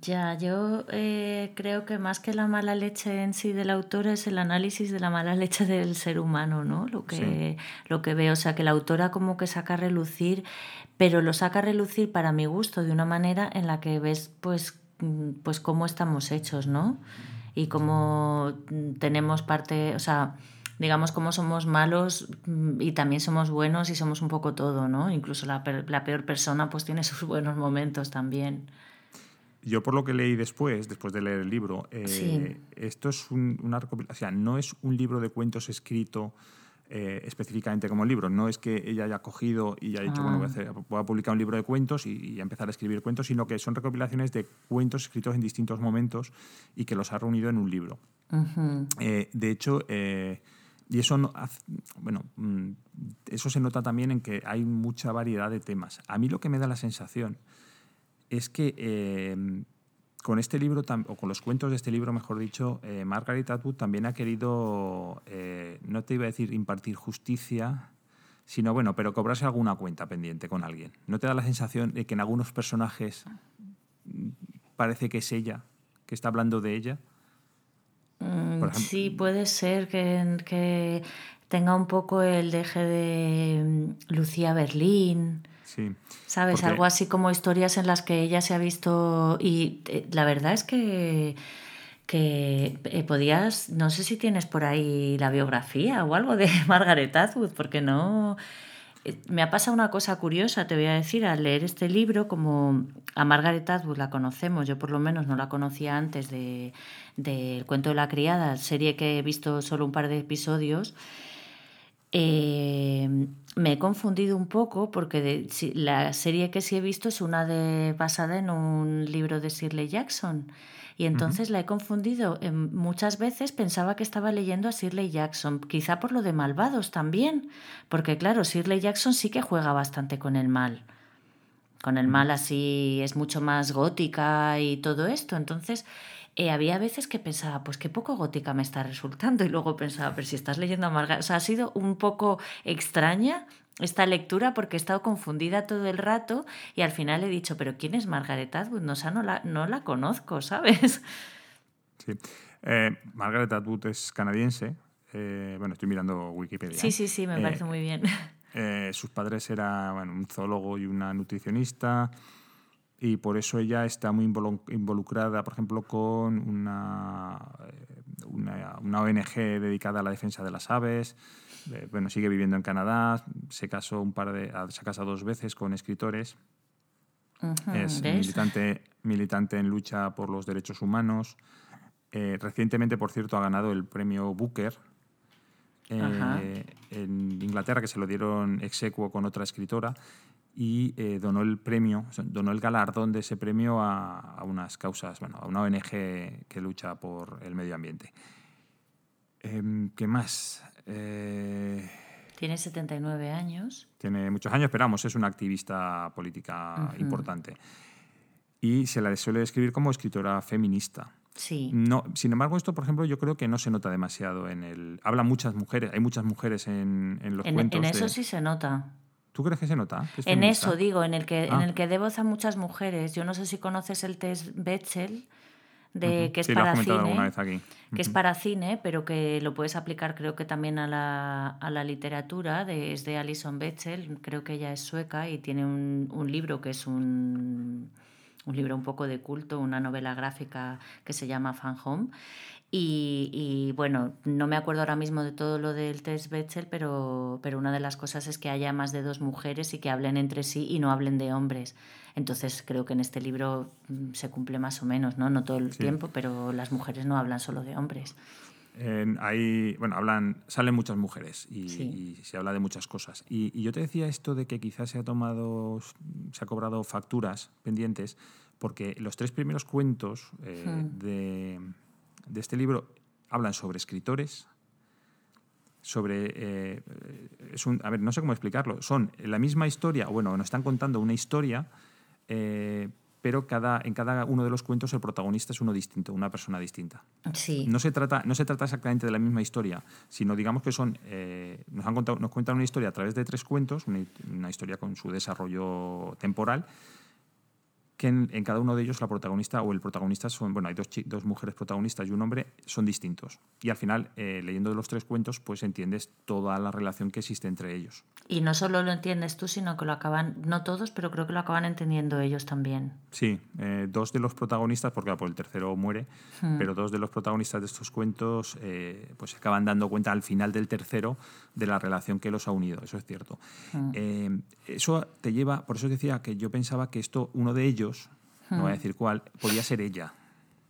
Ya, yo eh, creo que más que la mala leche en sí de la autora es el análisis de la mala leche del ser humano, ¿no? Lo que, lo que veo, o sea, que la autora como que saca a relucir, pero lo saca a relucir para mi gusto de una manera en la que ves pues, mm, pues cómo estamos hechos, ¿no? Y cómo tenemos parte, o sea, digamos cómo somos malos mm, y también somos buenos y somos un poco todo, ¿no? Incluso la, la peor persona pues tiene sus buenos momentos también. Yo por lo que leí después, después de leer el libro, eh, esto es un, una recopilación, o sea, no es un libro de cuentos escrito eh, específicamente como libro. No es que ella haya cogido y haya dicho, bueno, voy a, ah. hacer, voy a, publicar un libro de cuentos y, empezar a escribir cuentos, sino que son recopilaciones de cuentos escritos en distintos momentos y que los ha reunido en un libro. Eh, de hecho, eh, y eso, no, bueno, mm, eso se nota también en que hay mucha variedad de temas. A mí lo que me da la sensación es que con este libro, o con los cuentos de este libro, mejor dicho, eh, Margaret Atwood también ha querido, eh, no te iba a decir impartir justicia, sino bueno, pero cobrarse alguna cuenta pendiente con alguien. ¿No te da la sensación de que en algunos personajes parece que es ella, que está hablando de ella? Mm, sí, puede ser que, que, tenga un poco el deje de mm, Lucía Berlín. Sí. ¿Sabes? Algo así como historias en las que ella se ha visto. Y eh, la verdad es que que eh, podías, no sé si tienes por ahí la biografía o algo de Margaret Atwood, porque no... Eh, me ha pasado una cosa curiosa, te voy a decir, al leer este libro, como a Margaret Atwood la conocemos, yo por lo menos no la conocía antes del de, Cuento de la Criada, serie que he visto solo un par de episodios, eh, me he confundido un poco porque la serie que sí he visto es una de basada en un libro de Shirley Jackson. Y entonces la he confundido. Muchas veces pensaba que estaba leyendo a Shirley Jackson, quizá por lo de malvados también, porque claro, Shirley Jackson sí que juega bastante con el mal. Con el mal así es mucho más gótica y todo esto. Entonces eh, había veces que pensaba, pues qué poco gótica me está resultando. Y luego pensaba, pero si estás leyendo a Margaret. O sea, ha sido un poco extraña esta lectura porque he estado confundida todo el rato y al final he dicho, pero ¿quién es Margaret Atwood? No, o sea, no la, no la conozco, ¿sabes? Sí. Eh, Margaret Atwood es canadiense. Eh, bueno, estoy mirando Wikipedia. Sí, sí, sí, me Eh, parece muy bien. eh, sus padres eran bueno, un zoólogo y una nutricionista y por eso ella está muy involu- involucrada, por ejemplo, con una, eh, una, una ONG dedicada a la defensa de las aves. Eh, bueno, sigue viviendo en Canadá, se casó un par de, ah, se ha casado dos veces con escritores. Ujú, Es ¿ves? militante, militante en lucha por los derechos humanos. Eh, recientemente, por cierto, ha ganado el premio Booker eh, en Inglaterra, que se lo dieron execuo con otra escritora, y eh, donó el premio, donó el galardón de ese premio a, a unas causas, bueno, a una ONG que lucha por el medio ambiente. Em, ¿Qué más? Eh, Tiene 79 años. tiene muchos años, pero vamos, es una activista política importante. Y se la suele describir como escritora feminista. Sí. No, sin embargo, esto, por ejemplo, yo creo que no se nota demasiado en el. Hablan muchas mujeres, hay muchas mujeres en, en los En, cuentos. en eso de- sí se nota. ¿Tú crees que se nota? que es En feminista? eso digo, en el que en Ah. el que dé voz a muchas mujeres. Yo no sé si conoces el test Betzel, de, que es Sí, para cine. alguna vez aquí. que es para cine, pero que lo puedes aplicar creo que también a la, a la literatura, de, es de Alison Bechdel, creo que ella es sueca y tiene un, un libro que es un, un libro un poco de culto, una novela gráfica que se llama Fan Home. Y, y, bueno, no me acuerdo ahora mismo de todo lo del test Bechdel, pero, pero una de las cosas es que haya más de dos mujeres y que hablen entre sí y no hablen de hombres. Entonces creo que en este libro mm, se cumple más o menos, ¿no? No todo el Sí. tiempo, pero las mujeres no hablan solo de hombres. Ahí, bueno, hablan, salen muchas mujeres y, Sí. y se habla de muchas cosas. Y, y yo te decía esto de que quizás se ha tomado, se ha cobrado facturas pendientes, porque los tres primeros cuentos eh, de, de este libro hablan sobre escritores, sobre... eh, es un, a ver, no sé cómo explicarlo. Son la misma historia, bueno, nos están contando una historia, eh, pero cada, en cada uno de los cuentos el protagonista es uno distinto, una persona distinta. Sí. No se, trata, no se trata exactamente de la misma historia, sino digamos que son. eh, nos, han contado, nos cuentan una historia a través de tres cuentos, una, una historia con su desarrollo temporal, que en, en cada uno de ellos la protagonista o el protagonista son. Bueno, hay dos, dos mujeres protagonistas y un hombre, son distintos. Y al final, eh, leyendo los tres cuentos, pues entiendes toda la relación que existe entre ellos. Y no solo lo entiendes tú, sino que lo acaban, no todos, pero creo que lo acaban entendiendo ellos también. Sí, eh, dos de los protagonistas, porque por el tercero muere, Hmm. pero dos de los protagonistas de estos cuentos eh, pues se acaban dando cuenta al final del tercero de la relación que los ha unido, eso es cierto. Hmm. Eh, eso te lleva, por eso decía que yo pensaba que esto, uno de ellos, no voy a decir cuál, podía ser ella.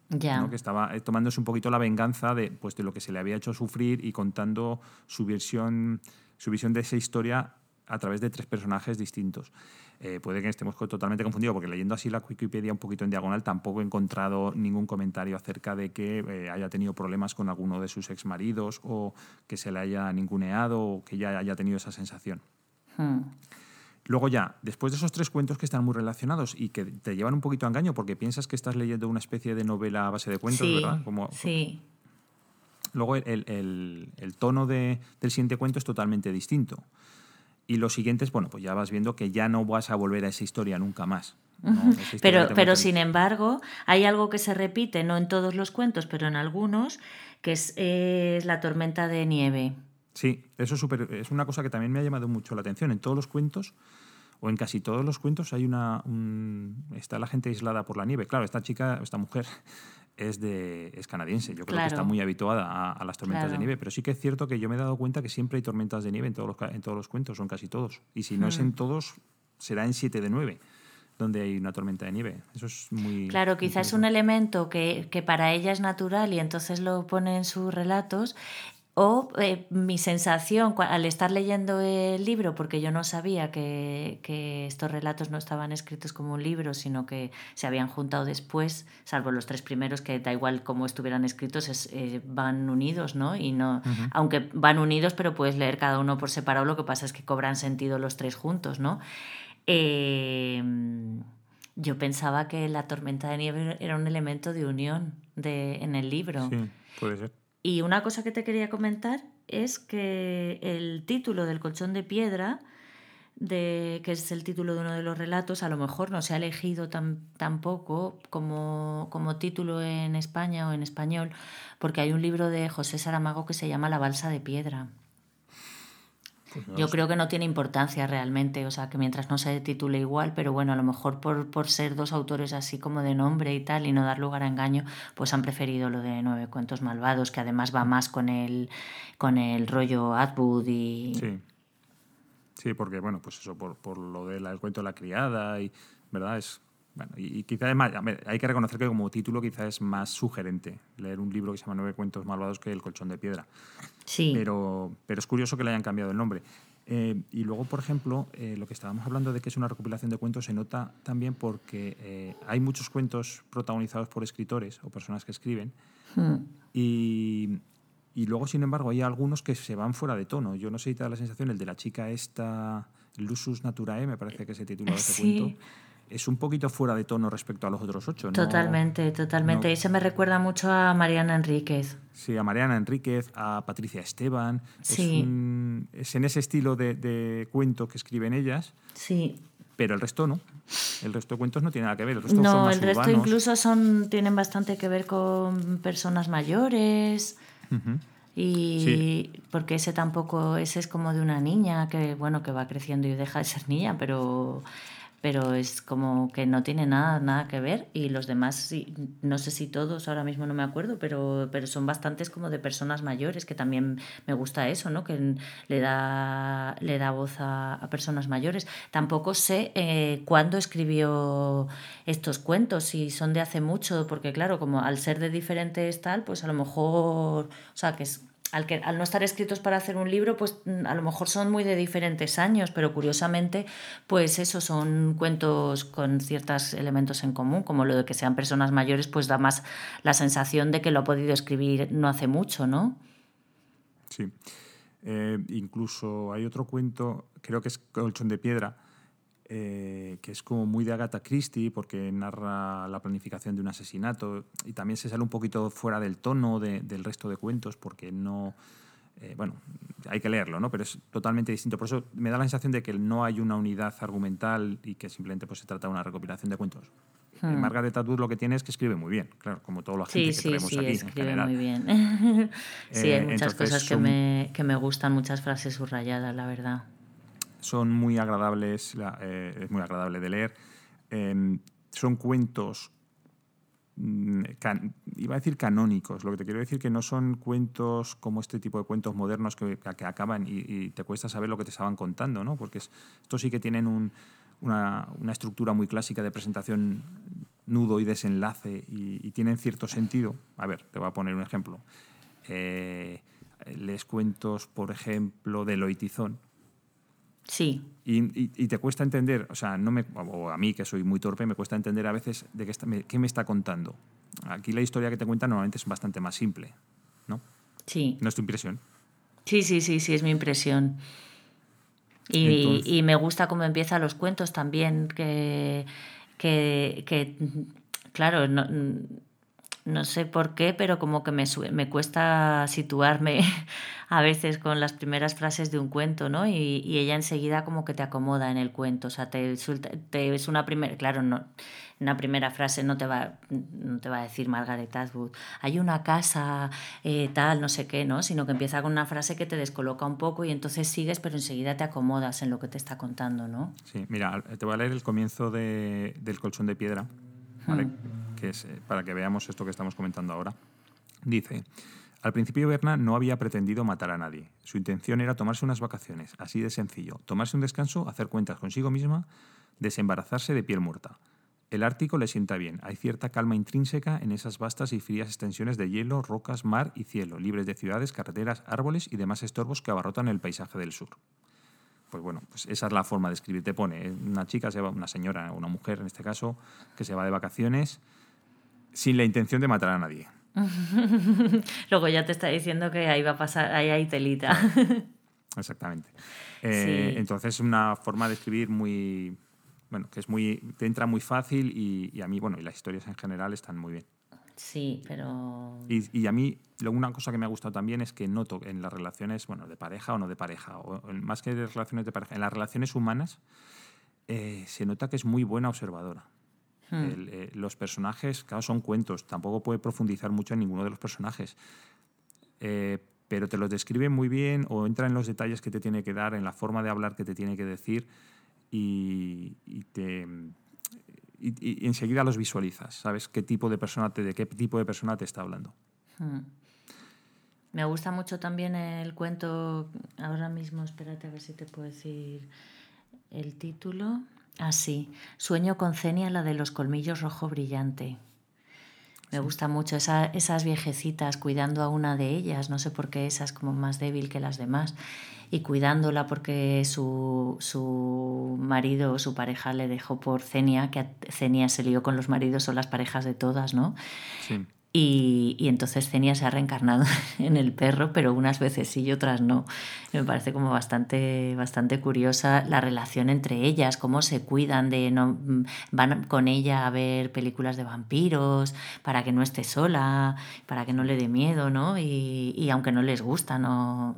Hmm. Ya. ¿no? que estaba eh, tomándose un poquito la venganza de, pues, de lo que se le había hecho sufrir y contando su visión, su visión de esa historia a través de tres personajes distintos. Eh, puede que estemos totalmente confundidos, porque leyendo así la Wikipedia un poquito en diagonal tampoco he encontrado ningún comentario acerca de que eh, haya tenido problemas con alguno de sus exmaridos o que se le haya ninguneado o que ya haya tenido esa sensación. Hmm. Luego ya, después de esos tres cuentos que están muy relacionados y que te llevan un poquito a engaño porque piensas que estás leyendo una especie de novela a base de cuentos, sí, ¿verdad? Como, sí. Luego el, el- el- el tono de- del siguiente cuento es totalmente distinto. Y los siguientes, bueno, pues ya vas viendo que ya no vas a volver a esa historia nunca más. Pero, pero sin embargo, hay algo que se repite, no en todos los cuentos, pero en algunos, que es, es la tormenta de nieve. Sí, eso es, súper- es una cosa que también me ha llamado mucho la atención. En todos los cuentos, o en casi todos los cuentos, hay una. un- está la gente aislada por la nieve. Claro, esta chica, esta mujer, es, de, es canadiense. Yo creo que está muy habituada a, a las tormentas de nieve. Pero sí que es cierto que yo me he dado cuenta que siempre hay tormentas de nieve en todos los, en todos los cuentos, son casi todos. Y si no es Hmm. en todos, será en 7 de 9, donde hay una tormenta de nieve. Eso es muy. Claro, quizás es un elemento que, que para ella es natural y entonces lo pone en sus relatos. O eh, mi sensación al estar leyendo el libro, porque yo no sabía que, que estos relatos no estaban escritos como un libro, sino que se habían juntado después, salvo los tres primeros, que da igual cómo estuvieran escritos, es, eh, van unidos, ¿no? Y no, aunque van unidos, pero puedes leer cada uno por separado, lo que pasa es que cobran sentido los tres juntos, ¿no? Eh, yo pensaba que la tormenta de nieve era un elemento de unión de, en el libro. Sí, puede ser. Y una cosa que te quería comentar es que el título del colchón de piedra de que es el título de uno de los relatos, a lo mejor no se ha elegido tampoco como, como título en España o en español, porque hay un libro de José Saramago que se llama La balsa de piedra. Yo creo que no tiene importancia realmente, o sea, que mientras no se titule igual, pero bueno, a lo mejor por, por ser dos autores así como de nombre y tal y no dar lugar a engaño, pues han preferido lo de Nueve Cuentos Malvados, que además va más con el, con el rollo Atwood y... Sí. Sí, porque, bueno, pues eso, por, por lo del cuento de la criada y, ¿verdad? Es, bueno, y, quizá además, hay que reconocer que como título quizá es más sugerente leer un libro que se llama Nueve cuentos malvados que El colchón de piedra. Sí. Pero, pero es curioso que le hayan cambiado el nombre. Eh, y luego, por ejemplo, eh, lo que estábamos hablando de que es una recopilación de cuentos se nota también porque eh, hay muchos cuentos protagonizados por escritores o personas que escriben. Hmm. Y, y, luego, sin embargo, hay algunos que se van fuera de tono. Yo no sé si te da la sensación, el de la chica esta, Lusus Naturae, me parece que se titula ese sí. cuento es un poquito fuera de tono respecto a los otros ocho. Totalmente, totalmente. y se me recuerda mucho a Mariana Enríquez. Sí, a Mariana Enríquez, a Patricia Esteban. Sí. Es, en ese estilo de, cuento que escriben ellas. Sí. Pero el resto no. El resto de cuentos no tiene nada que ver. El no, el resto incluso son, tienen bastante que ver con personas mayores. Y porque ese tampoco, ese es como de una niña que, bueno, que va creciendo y deja de ser niña, pero pero es como que no tiene nada, nada que ver y los demás, no sé si todos, ahora mismo no me acuerdo, pero, pero son bastantes como de personas mayores, que también me gusta eso, ¿no? que le da, le da voz a, personas mayores. Tampoco sé eh, cuándo escribió estos cuentos, si son de hace mucho, porque claro, como al ser de diferentes tal, pues a lo mejor, o sea, que es al, que, no estar escritos para hacer un libro, pues mm, a lo mejor son muy de diferentes años, pero curiosamente, pues eso son cuentos con ciertos elementos en común, como lo de que sean personas mayores, pues da más la sensación de que lo ha podido escribir no hace mucho, ¿no? Sí. Eh, incluso hay otro cuento, creo que es Colchón de Piedra, eh, que es como muy de Agatha Christie porque narra la planificación de un asesinato y también se sale un poquito fuera del tono del resto de cuentos porque no... Eh, bueno, hay que leerlo, ¿no? Pero es totalmente distinto. Por eso me da la sensación de que no hay una unidad argumental y que simplemente pues, se trata de una recopilación de cuentos. Hmm. Margaret Atwood lo que tiene es que escribe muy bien, claro, como toda la gente que tenemos aquí escribe en general. muy bien. sí, hay eh, muchas cosas que, me, que me gustan, muchas frases subrayadas, la verdad son muy agradables, eh, es muy agradable de leer. Em, son cuentos, mm, iba a decir canónicos, lo que te quiero decir que no son cuentos como este tipo de cuentos modernos que, que acaban y, te cuesta saber lo que te estaban contando, ¿no? porque estos sí que tienen una, una, estructura muy clásica de presentación nudo y desenlace y, tienen cierto sentido. A ver, te voy a poner un ejemplo. Eh, les cuentos, por ejemplo, de Loitizón, Sí. Y, te cuesta entender, o sea, no me, o a mí que soy muy torpe, me cuesta entender a veces de qué, qué me está contando. Aquí la historia que te cuenta normalmente es bastante más simple, ¿no? Sí. ¿No es tu impresión? Sí, sí, sí, sí, es mi impresión. Y, y me gusta cómo empiezan los cuentos también, que, que, que claro, no, no sé por qué, pero como que me, me cuesta situarme a veces con las primeras frases de un cuento, ¿no? Y, y ella enseguida como que te acomoda en el cuento, o sea, te, te es una primera, claro, no, una primera frase no te va, no te va a decir Margaret Atwood, hay una casa eh, tal, no sé qué, ¿no? Sino que empieza con una frase que te descoloca un poco y entonces sigues, pero enseguida te acomodas en lo que te está contando, ¿no? Sí, mira, te voy a leer el comienzo de, del colchón de piedra, ¿vale? Eh, para que veamos esto que estamos comentando ahora. Dice, al principio Berna no había pretendido matar a nadie. Su intención era tomarse unas vacaciones, así de sencillo, tomarse un descanso, hacer cuentas consigo misma, desembarazarse de piel muerta. El Ártico le sienta bien. Hay cierta calma intrínseca en esas vastas y frías extensiones de hielo, rocas, mar y cielo, libres de ciudades, carreteras, árboles y demás estorbos que abarrotan el paisaje del sur. Pues bueno, pues esa es la forma de escribir. Te pone una chica, una señora, una mujer en este caso, que se va de vacaciones sin la intención de matar a nadie. Luego ya te está diciendo que ahí va a pasar, ahí hay telita. Exactamente. Eh, entonces es una forma de escribir muy, bueno, que es muy, te entra muy fácil y, a mí, bueno, y las historias en general están muy bien. Sí, pero... Y, a mí, una cosa que me ha gustado también es que noto en las relaciones, bueno, de pareja o no de pareja, o más que de relaciones de pareja, en las relaciones humanas eh, se nota que es muy buena observadora. Hmm. Eh, los personajes, claro, son cuentos, tampoco puede profundizar mucho en ninguno de los personajes, eh, pero te los describe muy bien o entra en los detalles que te tiene que dar, en la forma de hablar que te tiene que decir y, te, y, enseguida los visualizas, sabes qué tipo de persona te, de qué tipo de persona te está hablando. Hmm. Me gusta mucho también el cuento, ahora mismo, espérate a ver si te puedo decir el título. Ah, sí, Sueño con Cenia, la de los colmillos rojo brillante. Me gusta mucho esas viejecitas cuidando a una de ellas, no sé por qué esa es como más débil que las demás, y cuidándola porque su, su marido o su pareja le dejó por Cenia, que Cenia se lió con los maridos o las parejas de todas, ¿no? Sí. Y, entonces Cenia se ha reencarnado en el perro, pero unas veces sí y otras no. Me parece como bastante, bastante curiosa la relación entre ellas, cómo se cuidan de no van con ella a ver películas de vampiros para que no esté sola, para que no le dé miedo, ¿no? Y, aunque no les gusta, no,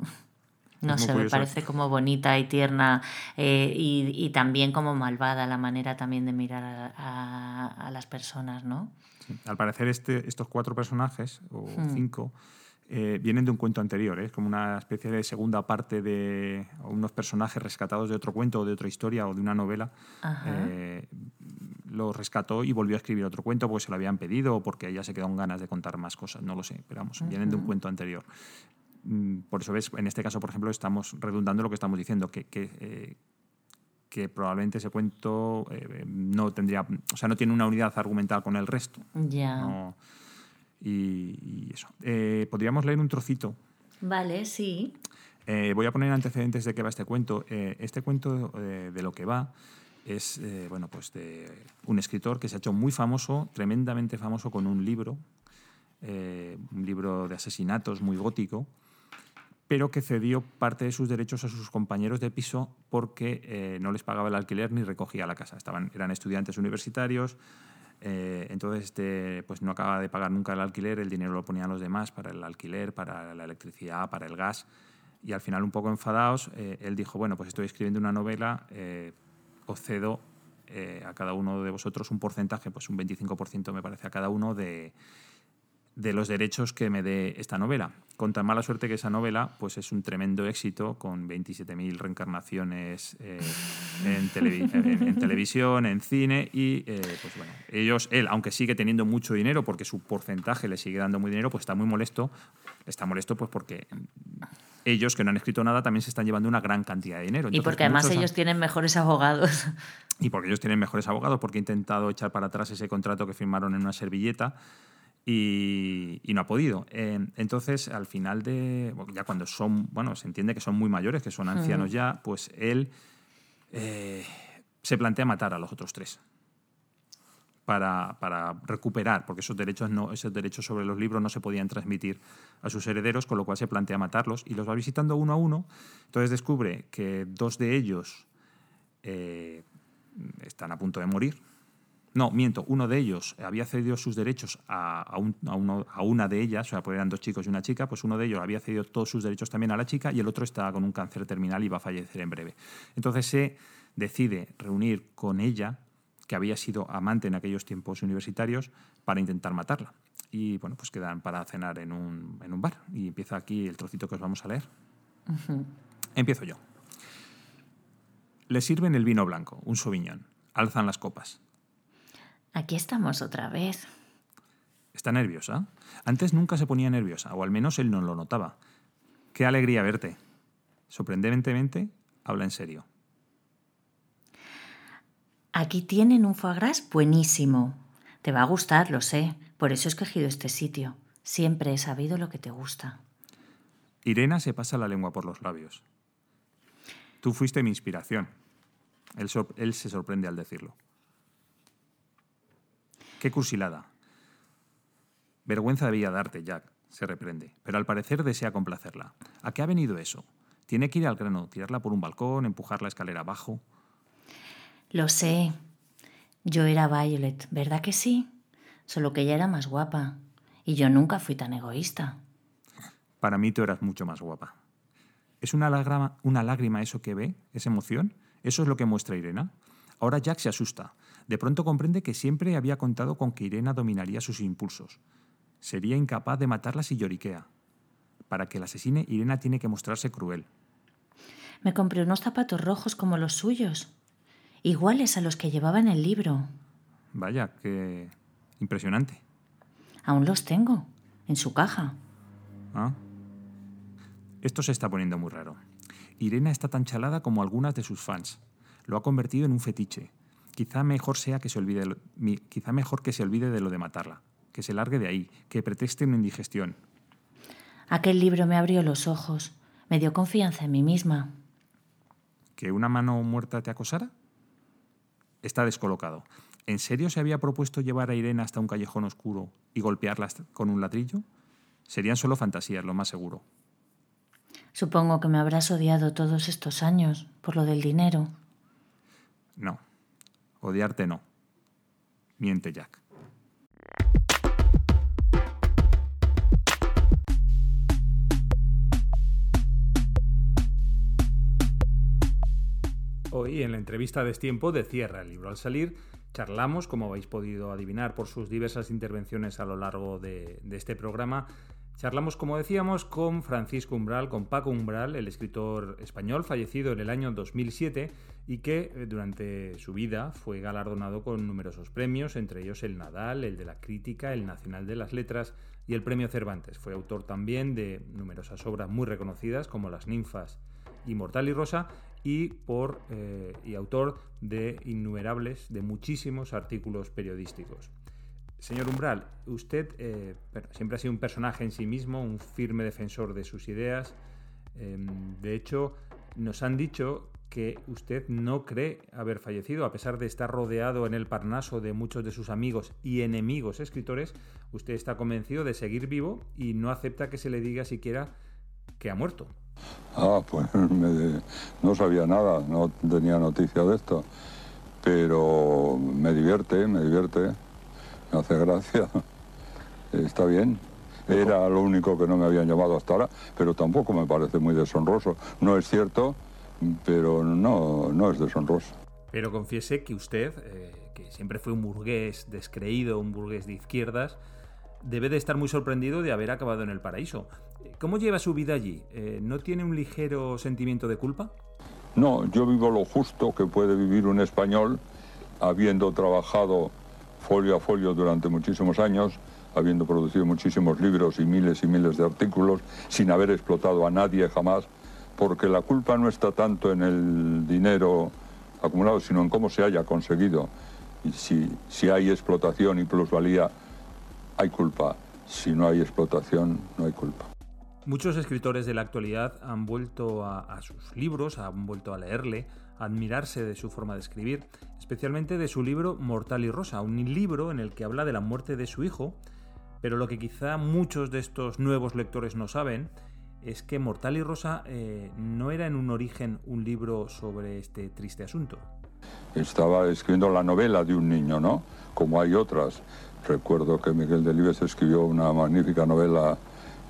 no sé, me parece como bonita y tierna eh, y, también como malvada la manera también de mirar a, a las personas, ¿no? Al parecer este, estos cuatro personajes, o hmm. cinco, eh, vienen de un cuento anterior, es ¿eh? como una especie de segunda parte de unos personajes rescatados de otro cuento o de otra historia o de una novela. Eh, lo rescató y volvió a escribir otro cuento porque se lo habían pedido o porque ella se quedó con ganas de contar más cosas, no lo sé, pero vamos, vienen de un cuento anterior. Mm, por eso ves, en este caso, por ejemplo, estamos redundando lo que estamos diciendo, que, que que probablemente ese cuento eh, no tendría, o sea, no tiene una unidad argumental con el resto. Ya. y, eso. Eh, Podríamos leer un trocito. Vale, sí. Eh, voy a poner antecedentes de qué va este cuento. este cuento de lo que va es bueno, pues de un escritor que se ha hecho muy famoso, tremendamente famoso con un libro, un libro de asesinatos muy gótico, pero que cedió parte de sus derechos a sus compañeros de piso porque eh, no les pagaba el alquiler ni recogía la casa. Estaban, eran estudiantes universitarios, eh, entonces este, pues no acaba de pagar nunca el alquiler, el dinero lo ponían los demás para el alquiler, para la electricidad, para el gas. Y al final, un poco enfadados, eh, él dijo, bueno, pues estoy escribiendo una novela, os cedo a cada uno de vosotros un porcentaje, pues un 25% me parece a cada uno de, de los derechos que me dé esta novela. Con tan mala suerte que esa novela pues es un tremendo éxito, con 27.000 reencarnaciones eh, en, televisión, en cine, y eh, pues bueno, ellos, él, aunque sigue teniendo mucho dinero, porque su porcentaje le sigue dando muy dinero, pues está muy molesto. Está molesto pues porque ellos, que no han escrito nada, también se están llevando una gran cantidad de dinero. y porque además ellos tienen mejores abogados. Y porque ellos tienen mejores abogados, porque he intentado echar para atrás ese contrato que firmaron en una servilleta y, no ha podido. Eh, entonces, al final de, ya cuando son, bueno, se entiende que son muy mayores, que son ancianos ya, pues él eh, se plantea matar a los otros tres. Para, para, recuperar, porque esos derechos, no, esos derechos sobre los libros no se podían transmitir a sus herederos, con lo cual se plantea matarlos y los va visitando uno a uno. Entonces descubre que dos de ellos eh, están a punto de morir, no, miento, uno de ellos había cedido sus derechos a, una de ellas, o sea, pues eran dos chicos y una chica, pues uno de ellos había cedido todos sus derechos también a la chica y el otro está con un cáncer terminal y va a fallecer en breve. Entonces se decide reunir con ella, que había sido amante en aquellos tiempos universitarios, para intentar matarla. Y bueno, pues quedan para cenar en un, bar. Y empieza aquí el trocito que os vamos a leer. Empiezo yo. Le sirven el vino blanco, un soviñón. Alzan las copas. Aquí estamos otra vez. ¿Está nerviosa? Antes nunca se ponía nerviosa, o al menos él no lo notaba. Qué alegría verte. Sorprendentemente, habla en serio. Aquí tienen un foie gras buenísimo. Te va a gustar, lo sé. Por eso he escogido este sitio. Siempre he sabido lo que te gusta. Irena se pasa la lengua por los labios. Tú fuiste mi inspiración. Él, él se sorprende al decirlo. Qué cursilada. Vergüenza debía darte, Jack, se reprende, pero al parecer desea complacerla. ¿A qué ha venido eso? Tiene que ir al grano, tirarla por un balcón, empujar la escalera abajo. Lo sé. Yo era Violet, ¿verdad que sí? Solo que ella era más guapa. Y yo nunca fui tan egoísta. Para mí tú eras mucho más guapa. ¿Es una lágrima, una lágrima eso que ve, esa emoción? Eso es lo que muestra Irena. Ahora Jack se asusta. De pronto comprende que siempre había contado con que Irena dominaría sus impulsos. Sería incapaz de matarla si lloriquea. Para que la asesine, Irena tiene que mostrarse cruel. Me compré unos zapatos rojos como los suyos, iguales a los que llevaba en el libro. Vaya, qué impresionante. Aún los tengo, en su caja. Ah. Esto se está poniendo muy raro. Irena está tan chalada como algunas de sus fans. Lo ha convertido en un fetiche. Quizá mejor sea que se olvide, quizá mejor que se olvide de lo de matarla, que se largue de ahí, que pretexte una indigestión. Aquel libro me abrió los ojos, me dio confianza en mí misma. ¿Que una mano muerta te acosara? Está descolocado. ¿En serio se había propuesto llevar a Irene hasta un callejón oscuro y golpearla con un ladrillo? Serían solo fantasías, lo más seguro. Supongo que me habrás odiado todos estos años por lo del dinero. No, odiarte no. Miente, Jack. Hoy, en la entrevista de Destiempo de Cierra el libro al salir, charlamos, como habéis podido adivinar por sus diversas intervenciones a lo largo de, este programa, charlamos, como decíamos, con Francisco Umbral, con Paco Umbral, el escritor español fallecido en el año 2007 y que eh, durante su vida fue galardonado con numerosos premios, entre ellos el Nadal, el de la Crítica, el Nacional de las Letras y el Premio Cervantes. Fue autor también de numerosas obras muy reconocidas como Las Ninfas, Inmortal y Rosa y, por, eh, y autor de innumerables, de muchísimos artículos periodísticos. Señor Umbral, usted eh, siempre ha sido un personaje en sí mismo, un firme defensor de sus ideas. Em, de hecho, nos han dicho que usted no cree haber fallecido, a pesar de estar rodeado en el Parnaso de muchos de sus amigos y enemigos escritores, usted está convencido de seguir vivo y no acepta que se le diga siquiera que ha muerto. Ah, pues no sabía nada, no tenía noticia de esto, pero me divierte, me divierte, me hace gracia, está bien. Era lo único que no me habían llamado hasta ahora, pero tampoco me parece muy deshonroso. No es cierto, pero no, no es deshonroso. Pero confiese que usted, eh, que siempre fue un burgués descreído, un burgués de izquierdas, debe de estar muy sorprendido de haber acabado en el paraíso. ¿Cómo lleva su vida allí? Eh, ¿No tiene un ligero sentimiento de culpa? No, yo vivo lo justo que puede vivir un español habiendo trabajado folio a folio durante muchísimos años, habiendo producido muchísimos libros y miles y miles de artículos, sin haber explotado a nadie jamás, porque la culpa no está tanto en el dinero acumulado, sino en cómo se haya conseguido. Y si, si hay explotación y plusvalía, hay culpa. Si no hay explotación, no hay culpa. Muchos escritores de la actualidad han vuelto a, sus libros, han vuelto a leerle, a admirarse de su forma de escribir, especialmente de su libro Mortal y Rosa, un libro en el que habla de la muerte de su hijo, pero lo que quizá muchos de estos nuevos lectores no saben es que Mortal y Rosa eh, no era en un origen un libro sobre este triste asunto. Estaba escribiendo la novela de un niño, ¿no? Como hay otras. Recuerdo que Miguel Delibes escribió una magnífica novela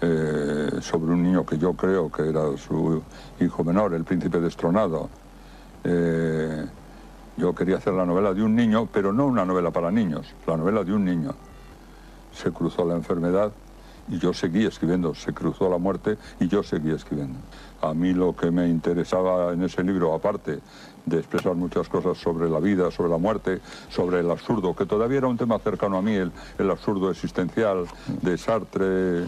eh, sobre un niño que yo creo que era su hijo menor, el príncipe destronado. Eh, yo quería hacer la novela de un niño, pero no una novela para niños, la novela de un niño. Se cruzó la enfermedad y yo seguí escribiendo, se cruzó la muerte y yo seguí escribiendo. A mí lo que me interesaba en ese libro, aparte de expresar muchas cosas sobre la vida, sobre la muerte, sobre el absurdo, que todavía era un tema cercano a mí, el, el absurdo existencial de Sartre,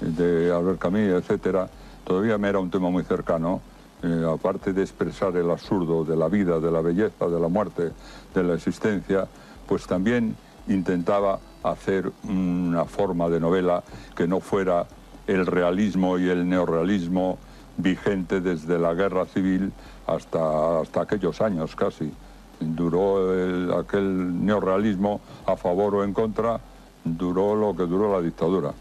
de Albert Camus, etcétera, todavía me era un tema muy cercano. Eh, aparte de expresar el absurdo de la vida, de la belleza, de la muerte, de la existencia, pues también intentaba hacer una forma de novela que no fuera el realismo y el neorrealismo vigente desde la guerra civil hasta, hasta aquellos años casi. Duró aquel neorrealismo a favor o en contra, duró lo que duró la dictadura.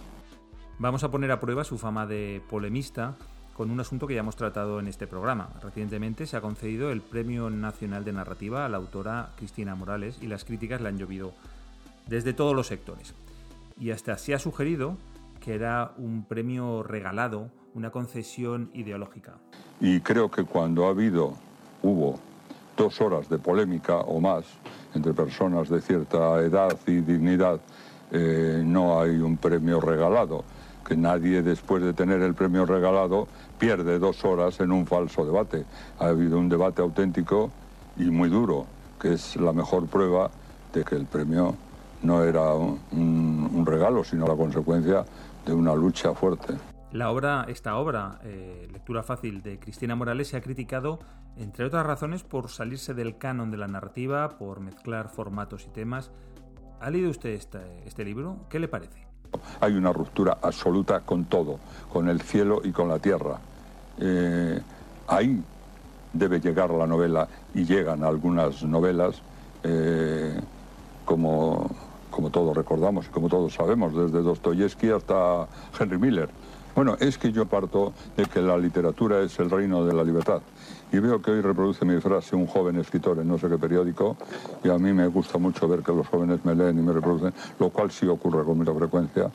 Vamos a poner a prueba su fama de polemista con un asunto que ya hemos tratado en este programa. Recientemente se ha concedido el Premio Nacional de Narrativa a la autora Cristina Morales y las críticas le han llovido desde todos los sectores. y hasta se ha sugerido que era un premio regalado, una concesión ideológica. Y creo que cuando ha habido, hubo dos horas de polémica o más entre personas de cierta edad y dignidad, eh, no hay un premio regalado, que nadie después de tener el premio regalado pierde dos horas en un falso debate. Ha habido un debate auténtico y muy duro, que es la mejor prueba de que el premio no era un, regalo, sino la consecuencia de una lucha fuerte. La obra, esta obra, eh, Lectura Fácil de Cristina Morales, se ha criticado, entre otras razones, por salirse del canon de la narrativa, por mezclar formatos y temas. ¿Ha leído usted este, este libro? ¿Qué le parece? Hay una ruptura absoluta con todo, con el cielo y con la tierra. Eh, ahí debe llegar la novela y llegan algunas novelas eh, como, como todos recordamos y como todos sabemos, desde Dostoyevsky hasta Henry Miller. Bueno, es que yo parto de que la literatura es el reino de la libertad. Y veo que hoy reproduce mi frase un joven escritor en no sé qué periódico, y a mí me gusta mucho ver que los jóvenes me leen y me reproducen, lo cual sí ocurre con mucha frecuencia.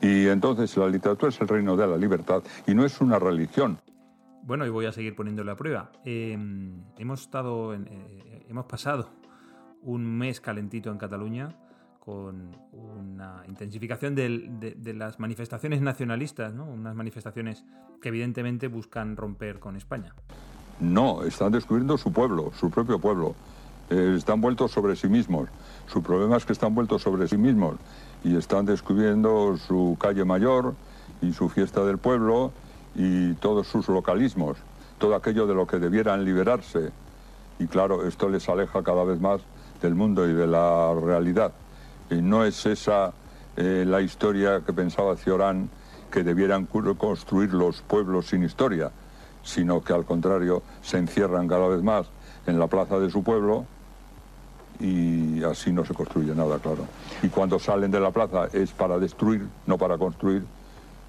Y entonces la literatura es el reino de la libertad y no es una religión. Bueno, y voy a seguir poniéndole a prueba. Em, hemos estado, eh, hemos pasado un mes calentito en Cataluña con una intensificación de, las manifestaciones nacionalistas, ¿no? unas manifestaciones que evidentemente buscan romper con España. No, están descubriendo su pueblo, su propio pueblo. Eh, están vueltos sobre sí mismos. Su problema es que están vueltos sobre sí mismos y están descubriendo su calle mayor y su fiesta del pueblo y todos sus localismos, todo aquello de lo que debieran liberarse. Y claro, esto les aleja cada vez más del mundo y de la realidad. Y no es esa eh, la historia que pensaba Ciorán, que debieran construir los pueblos sin historia, sino que al contrario se encierran cada vez más en la plaza de su pueblo y así no se construye nada, claro. Y cuando salen de la plaza es para destruir, no para construir,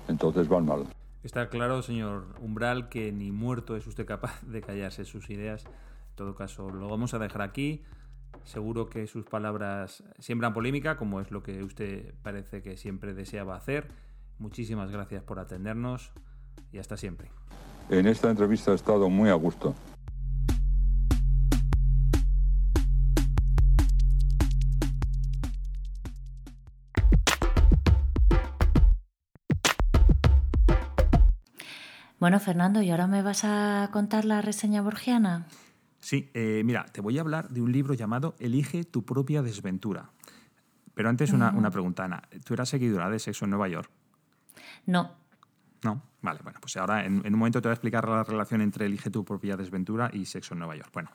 entonces van mal. Está claro, señor Umbral, que ni muerto es usted capaz de callarse sus ideas. En todo caso, lo vamos a dejar aquí. Seguro que sus palabras siembran polémica, como es lo que usted parece que siempre deseaba hacer. Muchísimas gracias por atendernos y hasta siempre. En esta entrevista he estado muy a gusto. Bueno, Fernando, ¿y ahora me vas a contar la reseña borgiana? Sí, eh, mira, te voy a hablar de un libro llamado Elige tu propia desventura. Pero antes una, una pregunta, Ana. ¿Tú eras seguidora de Sexo en Nueva York? No. No, vale, bueno, pues ahora en, un momento te voy a explicar la relación entre Elige tu propia desventura y Sexo en Nueva York. Bueno,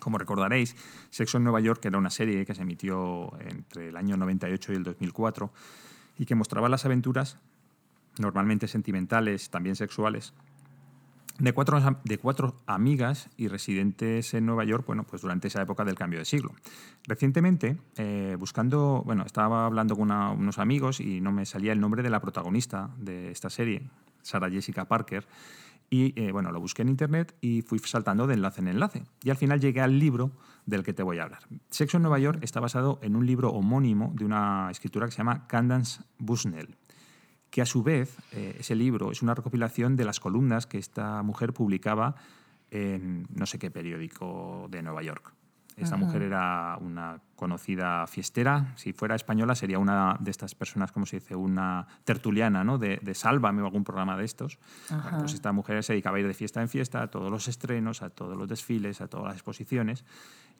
como recordaréis, Sexo en Nueva York era una serie que se emitió entre el año 98 y el 2004 y que mostraba las aventuras normalmente sentimentales, también sexuales, de cuatro, de cuatro amigas y residentes en Nueva York, bueno, pues durante esa época del cambio de siglo. Recientemente, eh, buscando, bueno, estaba hablando con unos amigos y no me salía el nombre de la protagonista de esta serie, Sarah Jessica Parker, y eh, bueno, lo busqué en internet y fui saltando de enlace en enlace. Y al final llegué al libro del que te voy a hablar. Sexo en Nueva York está basado en un libro homónimo de una escritura que se llama Candance Busnell que a su vez eh, ese libro es una recopilación de las columnas que esta mujer publicaba en no sé qué periódico de Nueva York. Esta mujer era una conocida fiestera. Si fuera española sería una de estas personas, como se dice, una tertuliana, ¿no? De, de Sálvame o algún programa de estos. pues esta mujer se dedicaba a ir de fiesta en fiesta a todos los estrenos, a todos los desfiles, a todas las exposiciones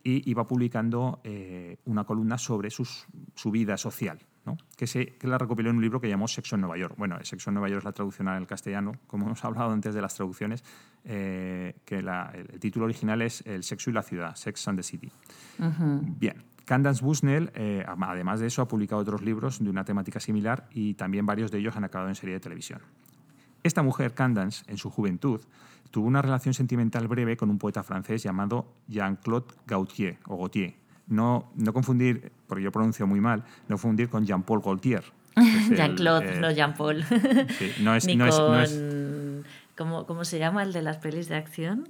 y iba publicando eh, una columna sobre sus, su vida social, ¿no? que, se, que la recopiló en un libro que llamó Sexo en Nueva York. Bueno, Sexo en Nueva York es la traducción al castellano, como hemos hablado antes de las traducciones, eh, que la, el, título original es El sexo y la ciudad, Sex and the City. Bien, Candace Busnell, eh, además de eso, ha publicado otros libros de una temática similar y también varios de ellos han acabado en serie de televisión. Esta mujer, Candace, en su juventud, tuvo una relación sentimental breve con un poeta francés llamado Jean-Claude Gautier, o Gautier. No, no confundir, porque yo pronuncio muy mal, no confundir con Jean-Paul Gaultier. Jean-Claude, eh, no Jean-Paul. no es, Ni con, ¿cómo, ¿Cómo se llama el de las pelis de acción?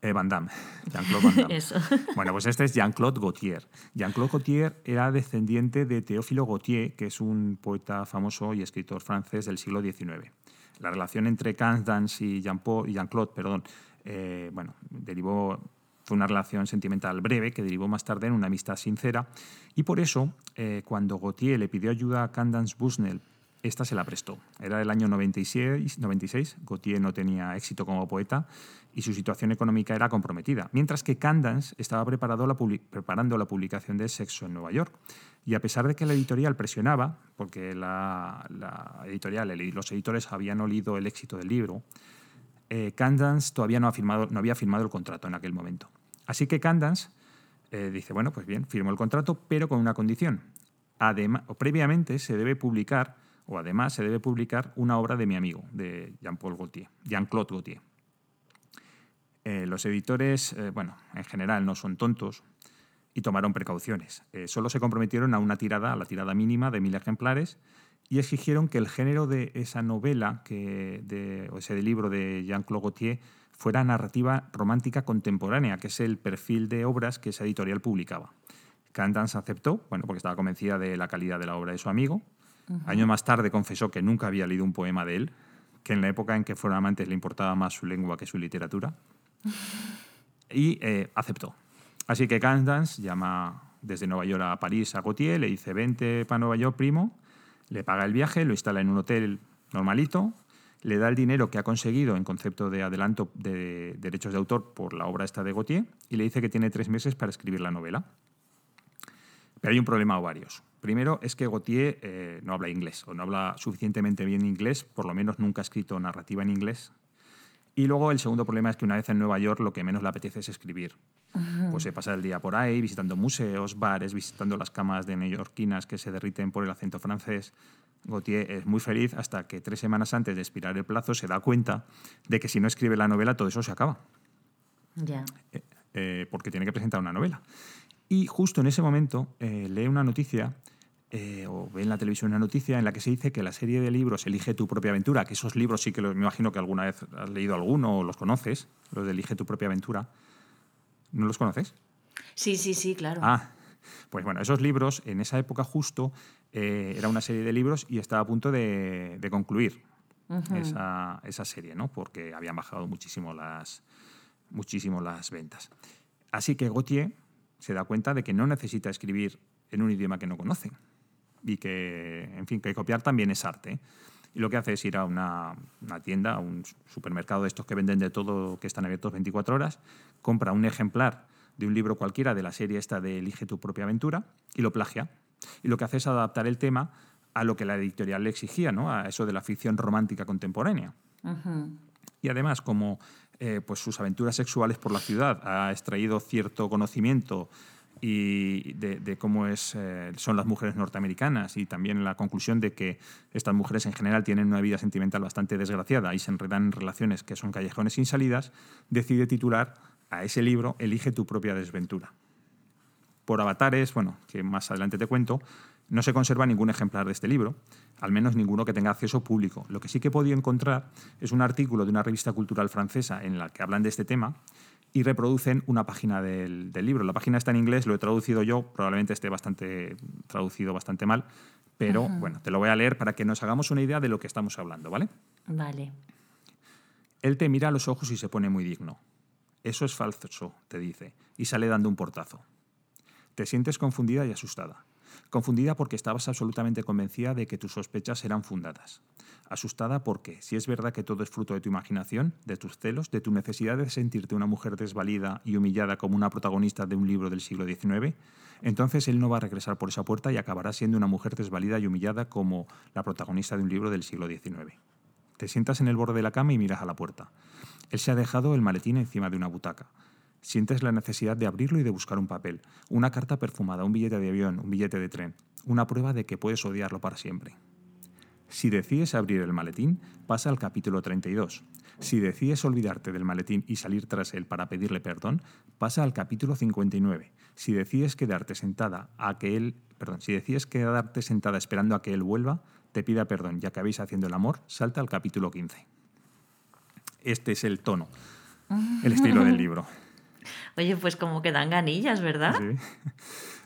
Eh, Van Damme. Jean-Claude Van Damme. Eso. Bueno, pues este es Jean-Claude Gaultier. Jean-Claude Gaultier era descendiente de Théophile Gautier, que es un poeta famoso y escritor francés del siglo XIX. La relación entre Candance y Jean-Claude, perdón, eh, bueno, derivó fue una relación sentimental breve que derivó más tarde en una amistad sincera y por eso, eh, cuando Gautier le pidió ayuda a Candance Busnell esta se la prestó. Era el año 96, 96, Gautier no tenía éxito como poeta y su situación económica era comprometida, mientras que Candance estaba preparando la, preparando la publicación de Sexo en Nueva York. Y a pesar de que la editorial presionaba, porque la, editorial los editores habían olido el éxito del libro, eh, Candance todavía no, ha firmado, no había firmado el contrato en aquel momento. Así que Candance eh, dice, bueno, pues bien, firmó el contrato, pero con una condición. Además, previamente se debe publicar o además se debe publicar una obra de mi amigo, de Jean-Paul Gaultier, Jean-Claude Gaultier. Eh, los editores, eh, bueno, en general no son tontos y tomaron precauciones. Eh, solo se comprometieron a una tirada, a la tirada mínima de mil ejemplares y exigieron que el género de esa novela, que de, o ese libro de Jean-Claude Gaultier, fuera narrativa romántica contemporánea, que es el perfil de obras que esa editorial publicaba. Candance aceptó, bueno, porque estaba convencida de la calidad de la obra de su amigo, Años más tarde confesó que nunca había leído un poema de él, que en la época en que fueron amantes le importaba más su lengua que su literatura. Y eh, aceptó. Así que Candance llama desde Nueva York a París a Gautier, le dice, vente para Nueva York, primo, le paga el viaje, lo instala en un hotel normalito, le da el dinero que ha conseguido en concepto de adelanto de derechos de autor por la obra esta de Gautier y le dice que tiene tres meses para escribir la novela. Pero hay un problema o varios. Primero es que Gautier eh, no habla inglés o no habla suficientemente bien inglés, por lo menos nunca ha escrito narrativa en inglés. Y luego el segundo problema es que una vez en Nueva York lo que menos le apetece es escribir. Pues se pasa el día por ahí visitando museos, bares, visitando las camas de neoyorquinas que se derriten por el acento francés. Gautier es muy feliz hasta que tres semanas antes de expirar el plazo se da cuenta de que si no escribe la novela todo eso se acaba. Ya. Eh, eh, porque tiene que presentar una novela. Y justo en ese momento lee una noticia eh, o ve en la televisión una noticia en la que se dice que la serie de libros Elige tu propia aventura, que esos libros sí que me imagino que alguna vez has leído alguno o los conoces, los de Elige tu propia aventura. ¿No los conoces? Sí, sí, sí, claro. Ah, pues bueno, esos libros en esa época justo eh, era una serie de libros y estaba a punto de, concluir esa, esa, serie, ¿no? Porque habían bajado muchísimo las, muchísimo las ventas. Así que Gautier se da cuenta de que no necesita escribir en un idioma que no conoce y que, en fin, que copiar también es arte. Y lo que hace es ir a una, tienda, a un supermercado de estos que venden de todo, que están abiertos 24 horas, compra un ejemplar de un libro cualquiera de la serie esta de Elige tu propia aventura y lo plagia. Y lo que hace es adaptar el tema a lo que la editorial le exigía, ¿no? a eso de la ficción romántica contemporánea. Y además, como eh, pues sus aventuras sexuales por la ciudad ha extraído cierto conocimiento y de, cómo es, eh, son las mujeres norteamericanas y también la conclusión de que estas mujeres en general tienen una vida sentimental bastante desgraciada y se enredan en relaciones que son callejones sin salidas, decide titular a ese libro Elige tu propia desventura. Por avatares, bueno, que más adelante te cuento, no se conserva ningún ejemplar de este libro, al menos ninguno que tenga acceso público. Lo que sí que he podido encontrar es un artículo de una revista cultural francesa en la que hablan de este tema y reproducen una página del, libro. La página está en inglés, lo he traducido yo, probablemente esté bastante traducido bastante mal, pero bueno, te lo voy a leer para que nos hagamos una idea de lo que estamos hablando, ¿vale? Vale. Él te mira a los ojos y se pone muy digno. Eso es falso, te dice, y sale dando un portazo. Te sientes confundida y asustada. Confundida porque estabas absolutamente convencida de que tus sospechas eran fundadas. Asustada porque, si es verdad que todo es fruto de tu imaginación, de tus celos, de tu necesidad de sentirte una mujer desvalida y humillada como una protagonista de un libro del siglo XIX, entonces él no va a regresar por esa puerta y acabará siendo una mujer desvalida y humillada como la protagonista de un libro del siglo XIX. Te sientas en el borde de la cama y miras a la puerta. Él se ha dejado el maletín encima de una butaca. Sientes la necesidad de abrirlo y de buscar un papel, una carta perfumada, un billete de avión, un billete de tren, una prueba de que puedes odiarlo para siempre. Si decides abrir el maletín, pasa al capítulo 32. Si decides olvidarte del maletín y salir tras él para pedirle perdón, pasa al capítulo 59. Si decides quedarte sentada a que él, perdón, si decides quedarte sentada esperando a que él vuelva, te pida perdón, ya que habéis haciendo el amor, salta al capítulo 15. Este es el tono el estilo del libro. Oye, pues como que dan ganillas, ¿verdad? Sí.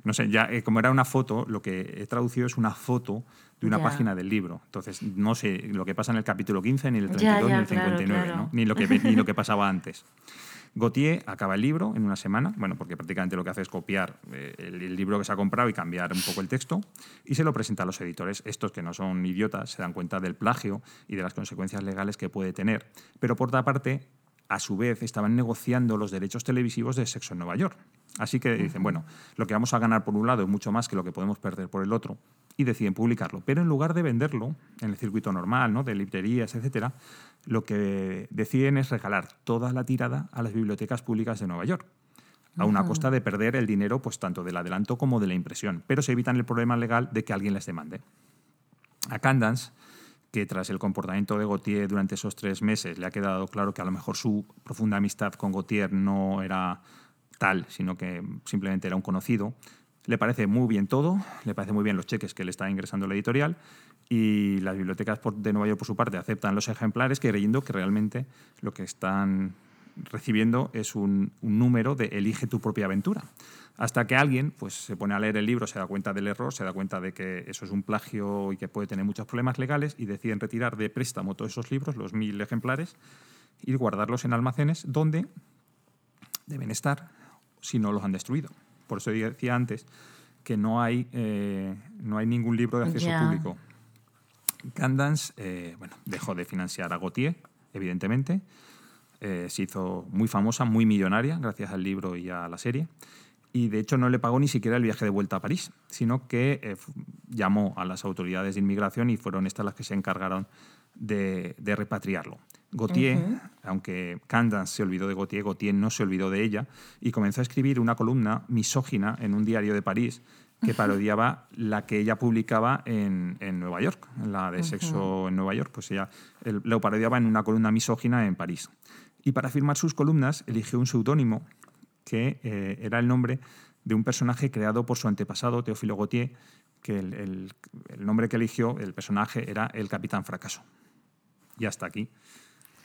No sé, ya eh, como era una foto, lo que he traducido es una foto de una página del libro. Entonces, no sé lo que pasa en el capítulo 15, ni el 32, ni el 59, ¿no? ni, lo que, ni lo que pasaba antes. Gautier acaba el libro en una semana, bueno, porque prácticamente lo que hace es copiar eh, el, libro que se ha comprado y cambiar un poco el texto, y se lo presenta a los editores. Estos que no son idiotas se dan cuenta del plagio y de las consecuencias legales que puede tener. Pero por otra parte, a su vez, estaban negociando los derechos televisivos de Sexo en Nueva York. Así que dicen, bueno, lo que vamos a ganar por un lado es mucho más que lo que podemos perder por el otro, y deciden publicarlo. Pero en lugar de venderlo en el circuito normal, ¿no? de librerías, etcétera, lo que deciden es regalar toda la tirada a las bibliotecas públicas de Nueva York, a una costa de perder el dinero pues tanto del adelanto como de la impresión, pero se evitan el problema legal de que alguien les demande. A Candance, que tras el comportamiento de Gautier durante esos tres meses le ha quedado claro que a lo mejor su profunda amistad con Gautier no era tal, sino que simplemente era un conocido, le parece muy bien todo, le parece muy bien los cheques que le está ingresando la editorial y las bibliotecas de Nueva York, por su parte, aceptan los ejemplares creyendo que realmente lo que están recibiendo es un, número de elige tu propia aventura. Hasta que alguien pues, se pone a leer el libro, se da cuenta del error, se da cuenta de que eso es un plagio y que puede tener muchos problemas legales y deciden retirar de préstamo todos esos libros, los mil ejemplares, y guardarlos en almacenes donde deben estar si no los han destruido. Por eso decía antes que no hay, eh, no hay ningún libro de acceso público. Candance eh, bueno, dejó de financiar a Gautier, evidentemente. Eh, se hizo muy famosa, muy millonaria, gracias al libro y a la serie. Y de hecho no le pagó ni siquiera el viaje de vuelta a París, sino que llamó a las autoridades de inmigración y fueron estas las que se encargaron de, repatriarlo. Gautier, aunque Candance se olvidó de Gautier, Gautier no se olvidó de ella y comenzó a escribir una columna misógina en un diario de París que parodiaba la que ella publicaba en, Nueva York, la de sexo en Nueva York, pues ella lo parodiaba en una columna misógina en París. Y para firmar sus columnas eligió un seudónimo que eh, era el nombre de un personaje creado por su antepasado, Teófilo Gautier, que el nombre que eligió, el personaje, era el Capitán Fracaso. Y hasta aquí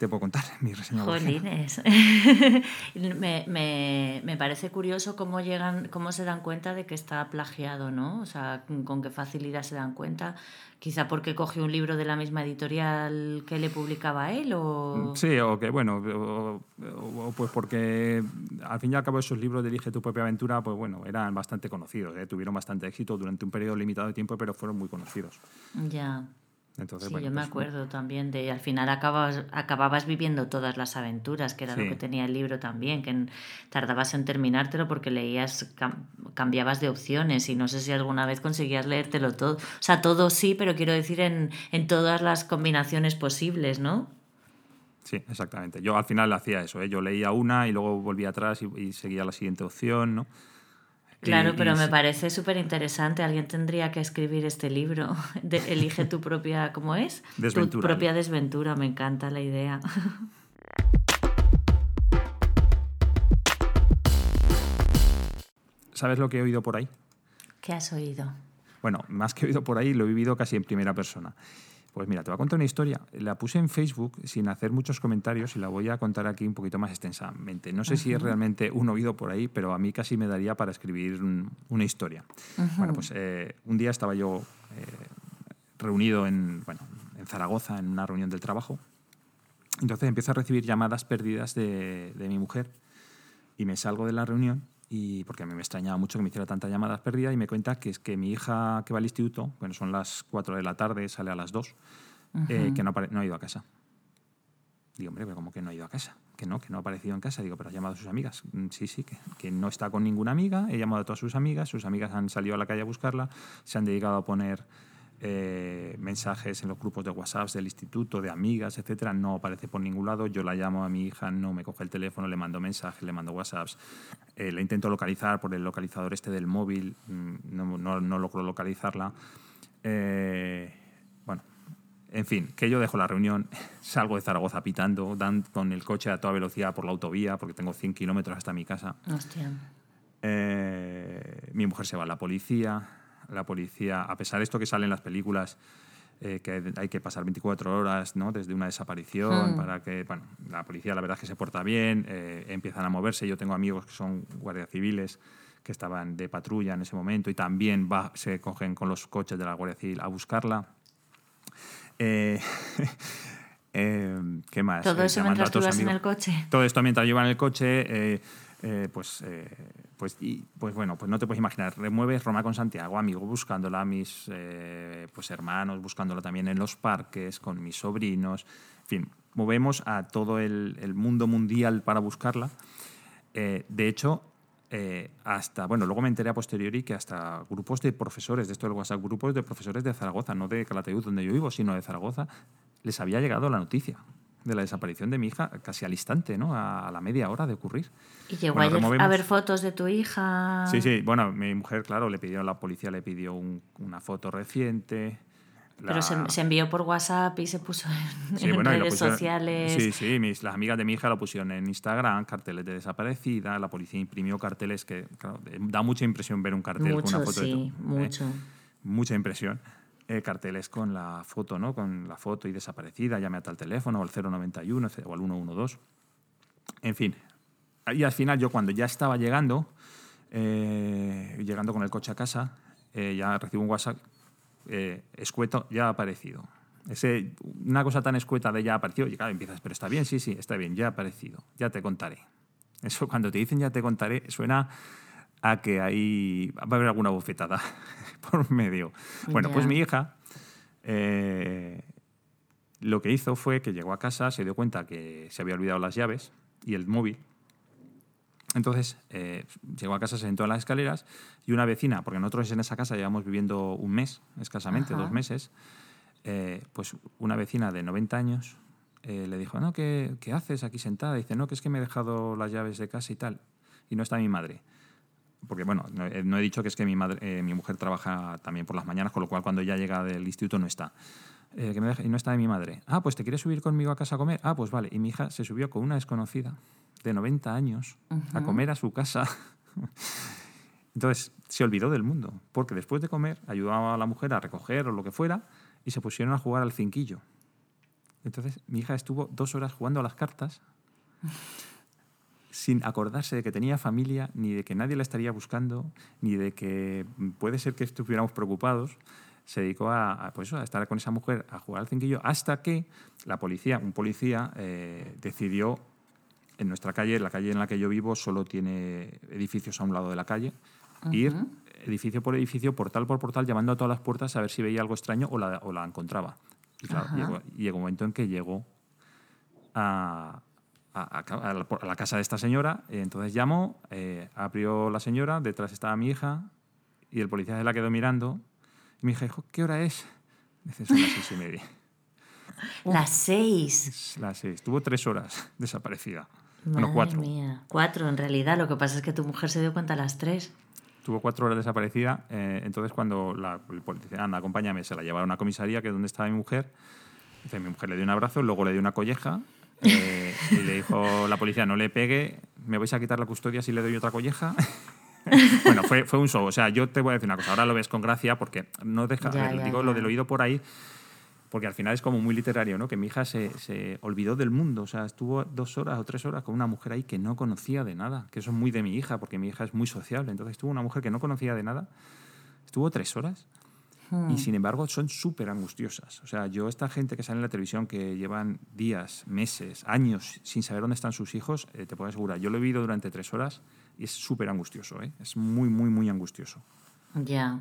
te puedo contar mi reseña. Jolines. me, me, me, parece curioso cómo llegan, cómo se dan cuenta de que está plagiado, ¿no? O sea, con qué facilidad se dan cuenta. Quizá porque cogió un libro de la misma editorial que le publicaba él, o. Sí, o que, bueno, o, pues porque al fin y al cabo esos libros de Elige tu propia aventura, pues bueno, eran bastante conocidos, ¿eh? tuvieron bastante éxito durante un periodo limitado de tiempo, pero fueron muy conocidos. Ya sí, yo me pues, acuerdo también de al final acababas, acababas viviendo todas las aventuras, que era lo que tenía el libro también, que tardabas en terminártelo porque leías, cambiabas de opciones y no sé si alguna vez conseguías leértelo todo. O sea, todo sí, pero quiero decir en, en todas las combinaciones posibles, ¿no? Sí, exactamente. Yo al final hacía eso, ¿eh? yo leía una y luego volvía atrás y, y seguía la siguiente opción, ¿no? Claro, pero me parece súper interesante. Alguien tendría que escribir este libro. De, elige tu propia, ¿cómo es? Desventura. Tu propia desventura. Me encanta la idea. ¿Sabes lo que he oído por ahí? ¿Qué has oído? Bueno, más que he oído por ahí, lo he vivido casi en primera persona. Pues mira, te voy a contar una historia. La puse en Facebook sin hacer muchos comentarios y la voy a contar aquí un poquito más extensamente. No sé si es realmente un oído por ahí, pero a mí casi me daría para escribir una historia. Bueno, pues eh, un día estaba yo eh, reunido en, bueno, en Zaragoza en una reunión del trabajo. Entonces empiezo a recibir llamadas perdidas de, de mi mujer y me salgo de la reunión y porque a mí me extrañaba mucho que me hiciera tantas llamadas perdidas y me cuenta que es que mi hija que va al instituto, bueno, son las 4 de la tarde, sale a las 2, eh, que no, no, ha ido a casa. Digo, hombre, pero ¿cómo que no ha ido a casa? Que no, que no ha aparecido en casa. Digo, pero ha llamado a sus amigas. Mm, sí, sí, que, que no está con ninguna amiga. He llamado a todas sus amigas. Sus amigas han salido a la calle a buscarla. Se han dedicado a poner eh, mensajes en los grupos de WhatsApp del instituto, de amigas, etcétera, no aparece por ningún lado. Yo la llamo a mi hija, no me coge el teléfono, le mando mensajes, le mando WhatsApps. Eh, la intento localizar por el localizador este del móvil, mm, no, no, no logro localizarla. Eh, bueno, en fin, que yo dejo la reunión, salgo de Zaragoza pitando, dan con el coche a toda velocidad por la autovía, porque tengo 100 kilómetros hasta mi casa. Hostia. mi mujer se va a la policía, la policía, a pesar de esto que sale en las películas, eh, que hay que pasar 24 horas ¿no? desde una desaparición hmm. para que, bueno, la policía la verdad es que se porta bien, eh, empiezan a moverse. Yo tengo amigos que son guardias civiles que estaban de patrulla en ese momento y también va, se cogen con los coches de la Guardia Civil a buscarla. Eh, ¿Qué más? Todo eso mientras tú vas en el coche. Todo esto mientras yo en el coche. Eh, pues, eh, pues, y, pues bueno, pues no te puedes imaginar. Remueves Roma con Santiago, amigo, buscándola, mis eh, pues hermanos, buscándola también en los parques, con mis sobrinos. En fin, movemos a todo el, el mundo mundial para buscarla. de hecho, hasta, bueno, luego me enteré a posteriori que hasta grupos de profesores, de esto del WhatsApp, grupos de profesores de Zaragoza, no de Calatayud, donde yo vivo, sino de Zaragoza, les había llegado la noticia de la desaparición de mi hija casi al instante, ¿no? A, la media hora de ocurrir. ¿Y llegó a ver fotos de tu hija? Sí, sí. Bueno, mi mujer, claro, le pidió, la policía le pidió una foto reciente. Pero se, envió por WhatsApp y se puso en, redes sociales. Sí, sí, mis, las amigas de mi hija lo pusieron en Instagram, carteles de desaparecida, la policía imprimió carteles que da mucha impresión ver un cartel con una foto de tu, ¿eh? mucho. Mucha impresión. Eh, carteles con la foto, ¿no? Con la foto y desaparecida, llame a tal teléfono, al 091 o al 112. En fin. Y al final yo cuando ya estaba llegando, eh, llegando con el coche a casa, eh, ya recibo un WhatsApp, escueto, ya ha aparecido. Ese, una cosa tan escueta de ya ha aparecido, y claro, empiezas, pero está bien, sí, sí, está bien, ya ha aparecido, ya te contaré. Eso cuando te dicen ya te contaré, suena a que ahí va a haber alguna bofetada por medio. Bueno, pues mi hija eh, lo que hizo fue que llegó a casa, se dio cuenta que se había olvidado las llaves y el móvil. Entonces eh, llegó a casa, se sentó en las escaleras y una vecina, porque nosotros en esa casa llevamos viviendo un mes, escasamente, dos meses, eh, pues una vecina de 90 años le dijo, no, ¿qué, ¿qué haces aquí sentada? dice, no, que es que me he dejado las llaves de casa y tal, y no está mi madre porque bueno, no, he dicho que es que mi, madre, eh, mi mujer trabaja también por las mañanas, con lo cual cuando ella llega del instituto no está. Eh, que me y no está de mi madre. Ah, pues te quieres subir conmigo a casa a comer. Ah, pues vale. Y mi hija se subió con una desconocida de 90 años a comer a su casa. Entonces se olvidó del mundo, porque después de comer ayudaba a la mujer a recoger o lo que fuera y se pusieron a jugar al cinquillo. Entonces mi hija estuvo dos horas jugando a las cartas sin acordarse de que tenía familia, ni de que nadie la estaría buscando, ni de que puede ser que estuviéramos preocupados, se dedicó a, pues a estar con esa mujer, a jugar al cinquillo, hasta que la policía, un policía, eh, decidió en nuestra calle, la calle en la que yo vivo, solo tiene edificios a un lado de la calle, ir edificio por edificio, portal por portal, llamando a todas las puertas a ver si veía algo extraño o la, o la encontraba. Y claro, llegó, llegó un momento en que llegó a, a, la, casa de esta señora. Entonces llamó, eh, abrió la señora, detrás estaba mi hija y el policía se la quedó mirando. Y mi hija dijo, ¿qué hora es? Dice, son las seis y media. Las seis. Las seis. Estuvo tres horas desaparecida. bueno, cuatro. Mía. Cuatro, en realidad. Lo que pasa es que tu mujer se dio cuenta a las tres. Tuvo cuatro horas desaparecida. Eh, entonces, cuando la, el policía, anda, acompáñame, se la llevaron a una comisaría, que es donde estaba mi mujer. Dice, mi mujer le dio un abrazo, luego le dio una colleja eh, y le dijo la policía, no le pegue, me vais a quitar la custodia si le doy otra colleja. bueno, fue, fue un show. O sea, yo te voy a decir una cosa, ahora lo ves con gracia porque no deja, digo lo del oído por ahí, porque al final es como muy literario, ¿no? Que mi hija se, se, olvidó del mundo, o sea, estuvo dos horas o tres horas con una mujer ahí que no conocía de nada, que eso es muy de mi hija, porque mi hija es muy sociable, entonces estuvo una mujer que no conocía de nada, estuvo tres horas y hmm. sin embargo son súper angustiosas. O sea, yo, esta gente que sale en la televisión que llevan días, meses, años sin saber dónde están sus hijos, eh, te puedo asegurar, yo lo he vivido durante tres horas y es súper angustioso, ¿eh? es muy, muy, muy angustioso. Ya.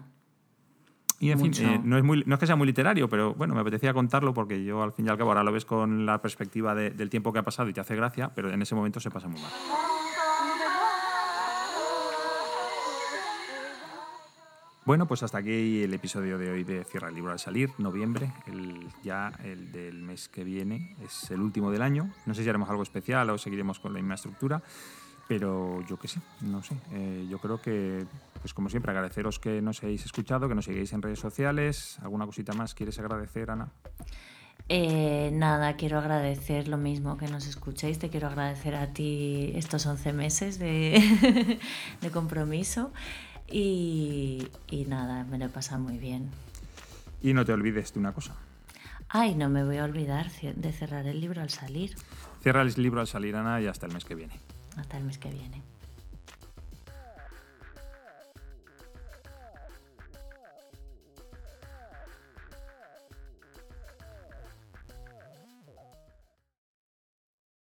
Y en fin, eh, no, es muy, no es que sea muy literario, pero bueno, me apetecía contarlo porque yo al fin y al cabo ahora lo ves con la perspectiva del tiempo que ha pasado y te hace gracia, pero en ese momento se pasa muy mal. Bueno, pues hasta aquí el episodio de hoy de Cierra el libro al salir, noviembre, el, ya el del mes que viene, es el último del año. No sé si haremos algo especial o seguiremos con la misma estructura, pero yo qué sé, no sé. Eh, yo creo que, pues como siempre, agradeceros que nos hayáis escuchado, que nos sigáis en redes sociales. ¿Alguna cosita más quieres agradecer, Ana? Eh, nada, quiero agradecer lo mismo que nos escuchéis. Te quiero agradecer a ti estos 11 meses de, de compromiso. Y, nada, me lo he pasado muy bien. Y no te olvides de una cosa. Ay, no me voy a olvidar de cerrar el libro al salir. Cierra el libro al salir, Ana, y hasta el mes que viene. Hasta el mes que viene.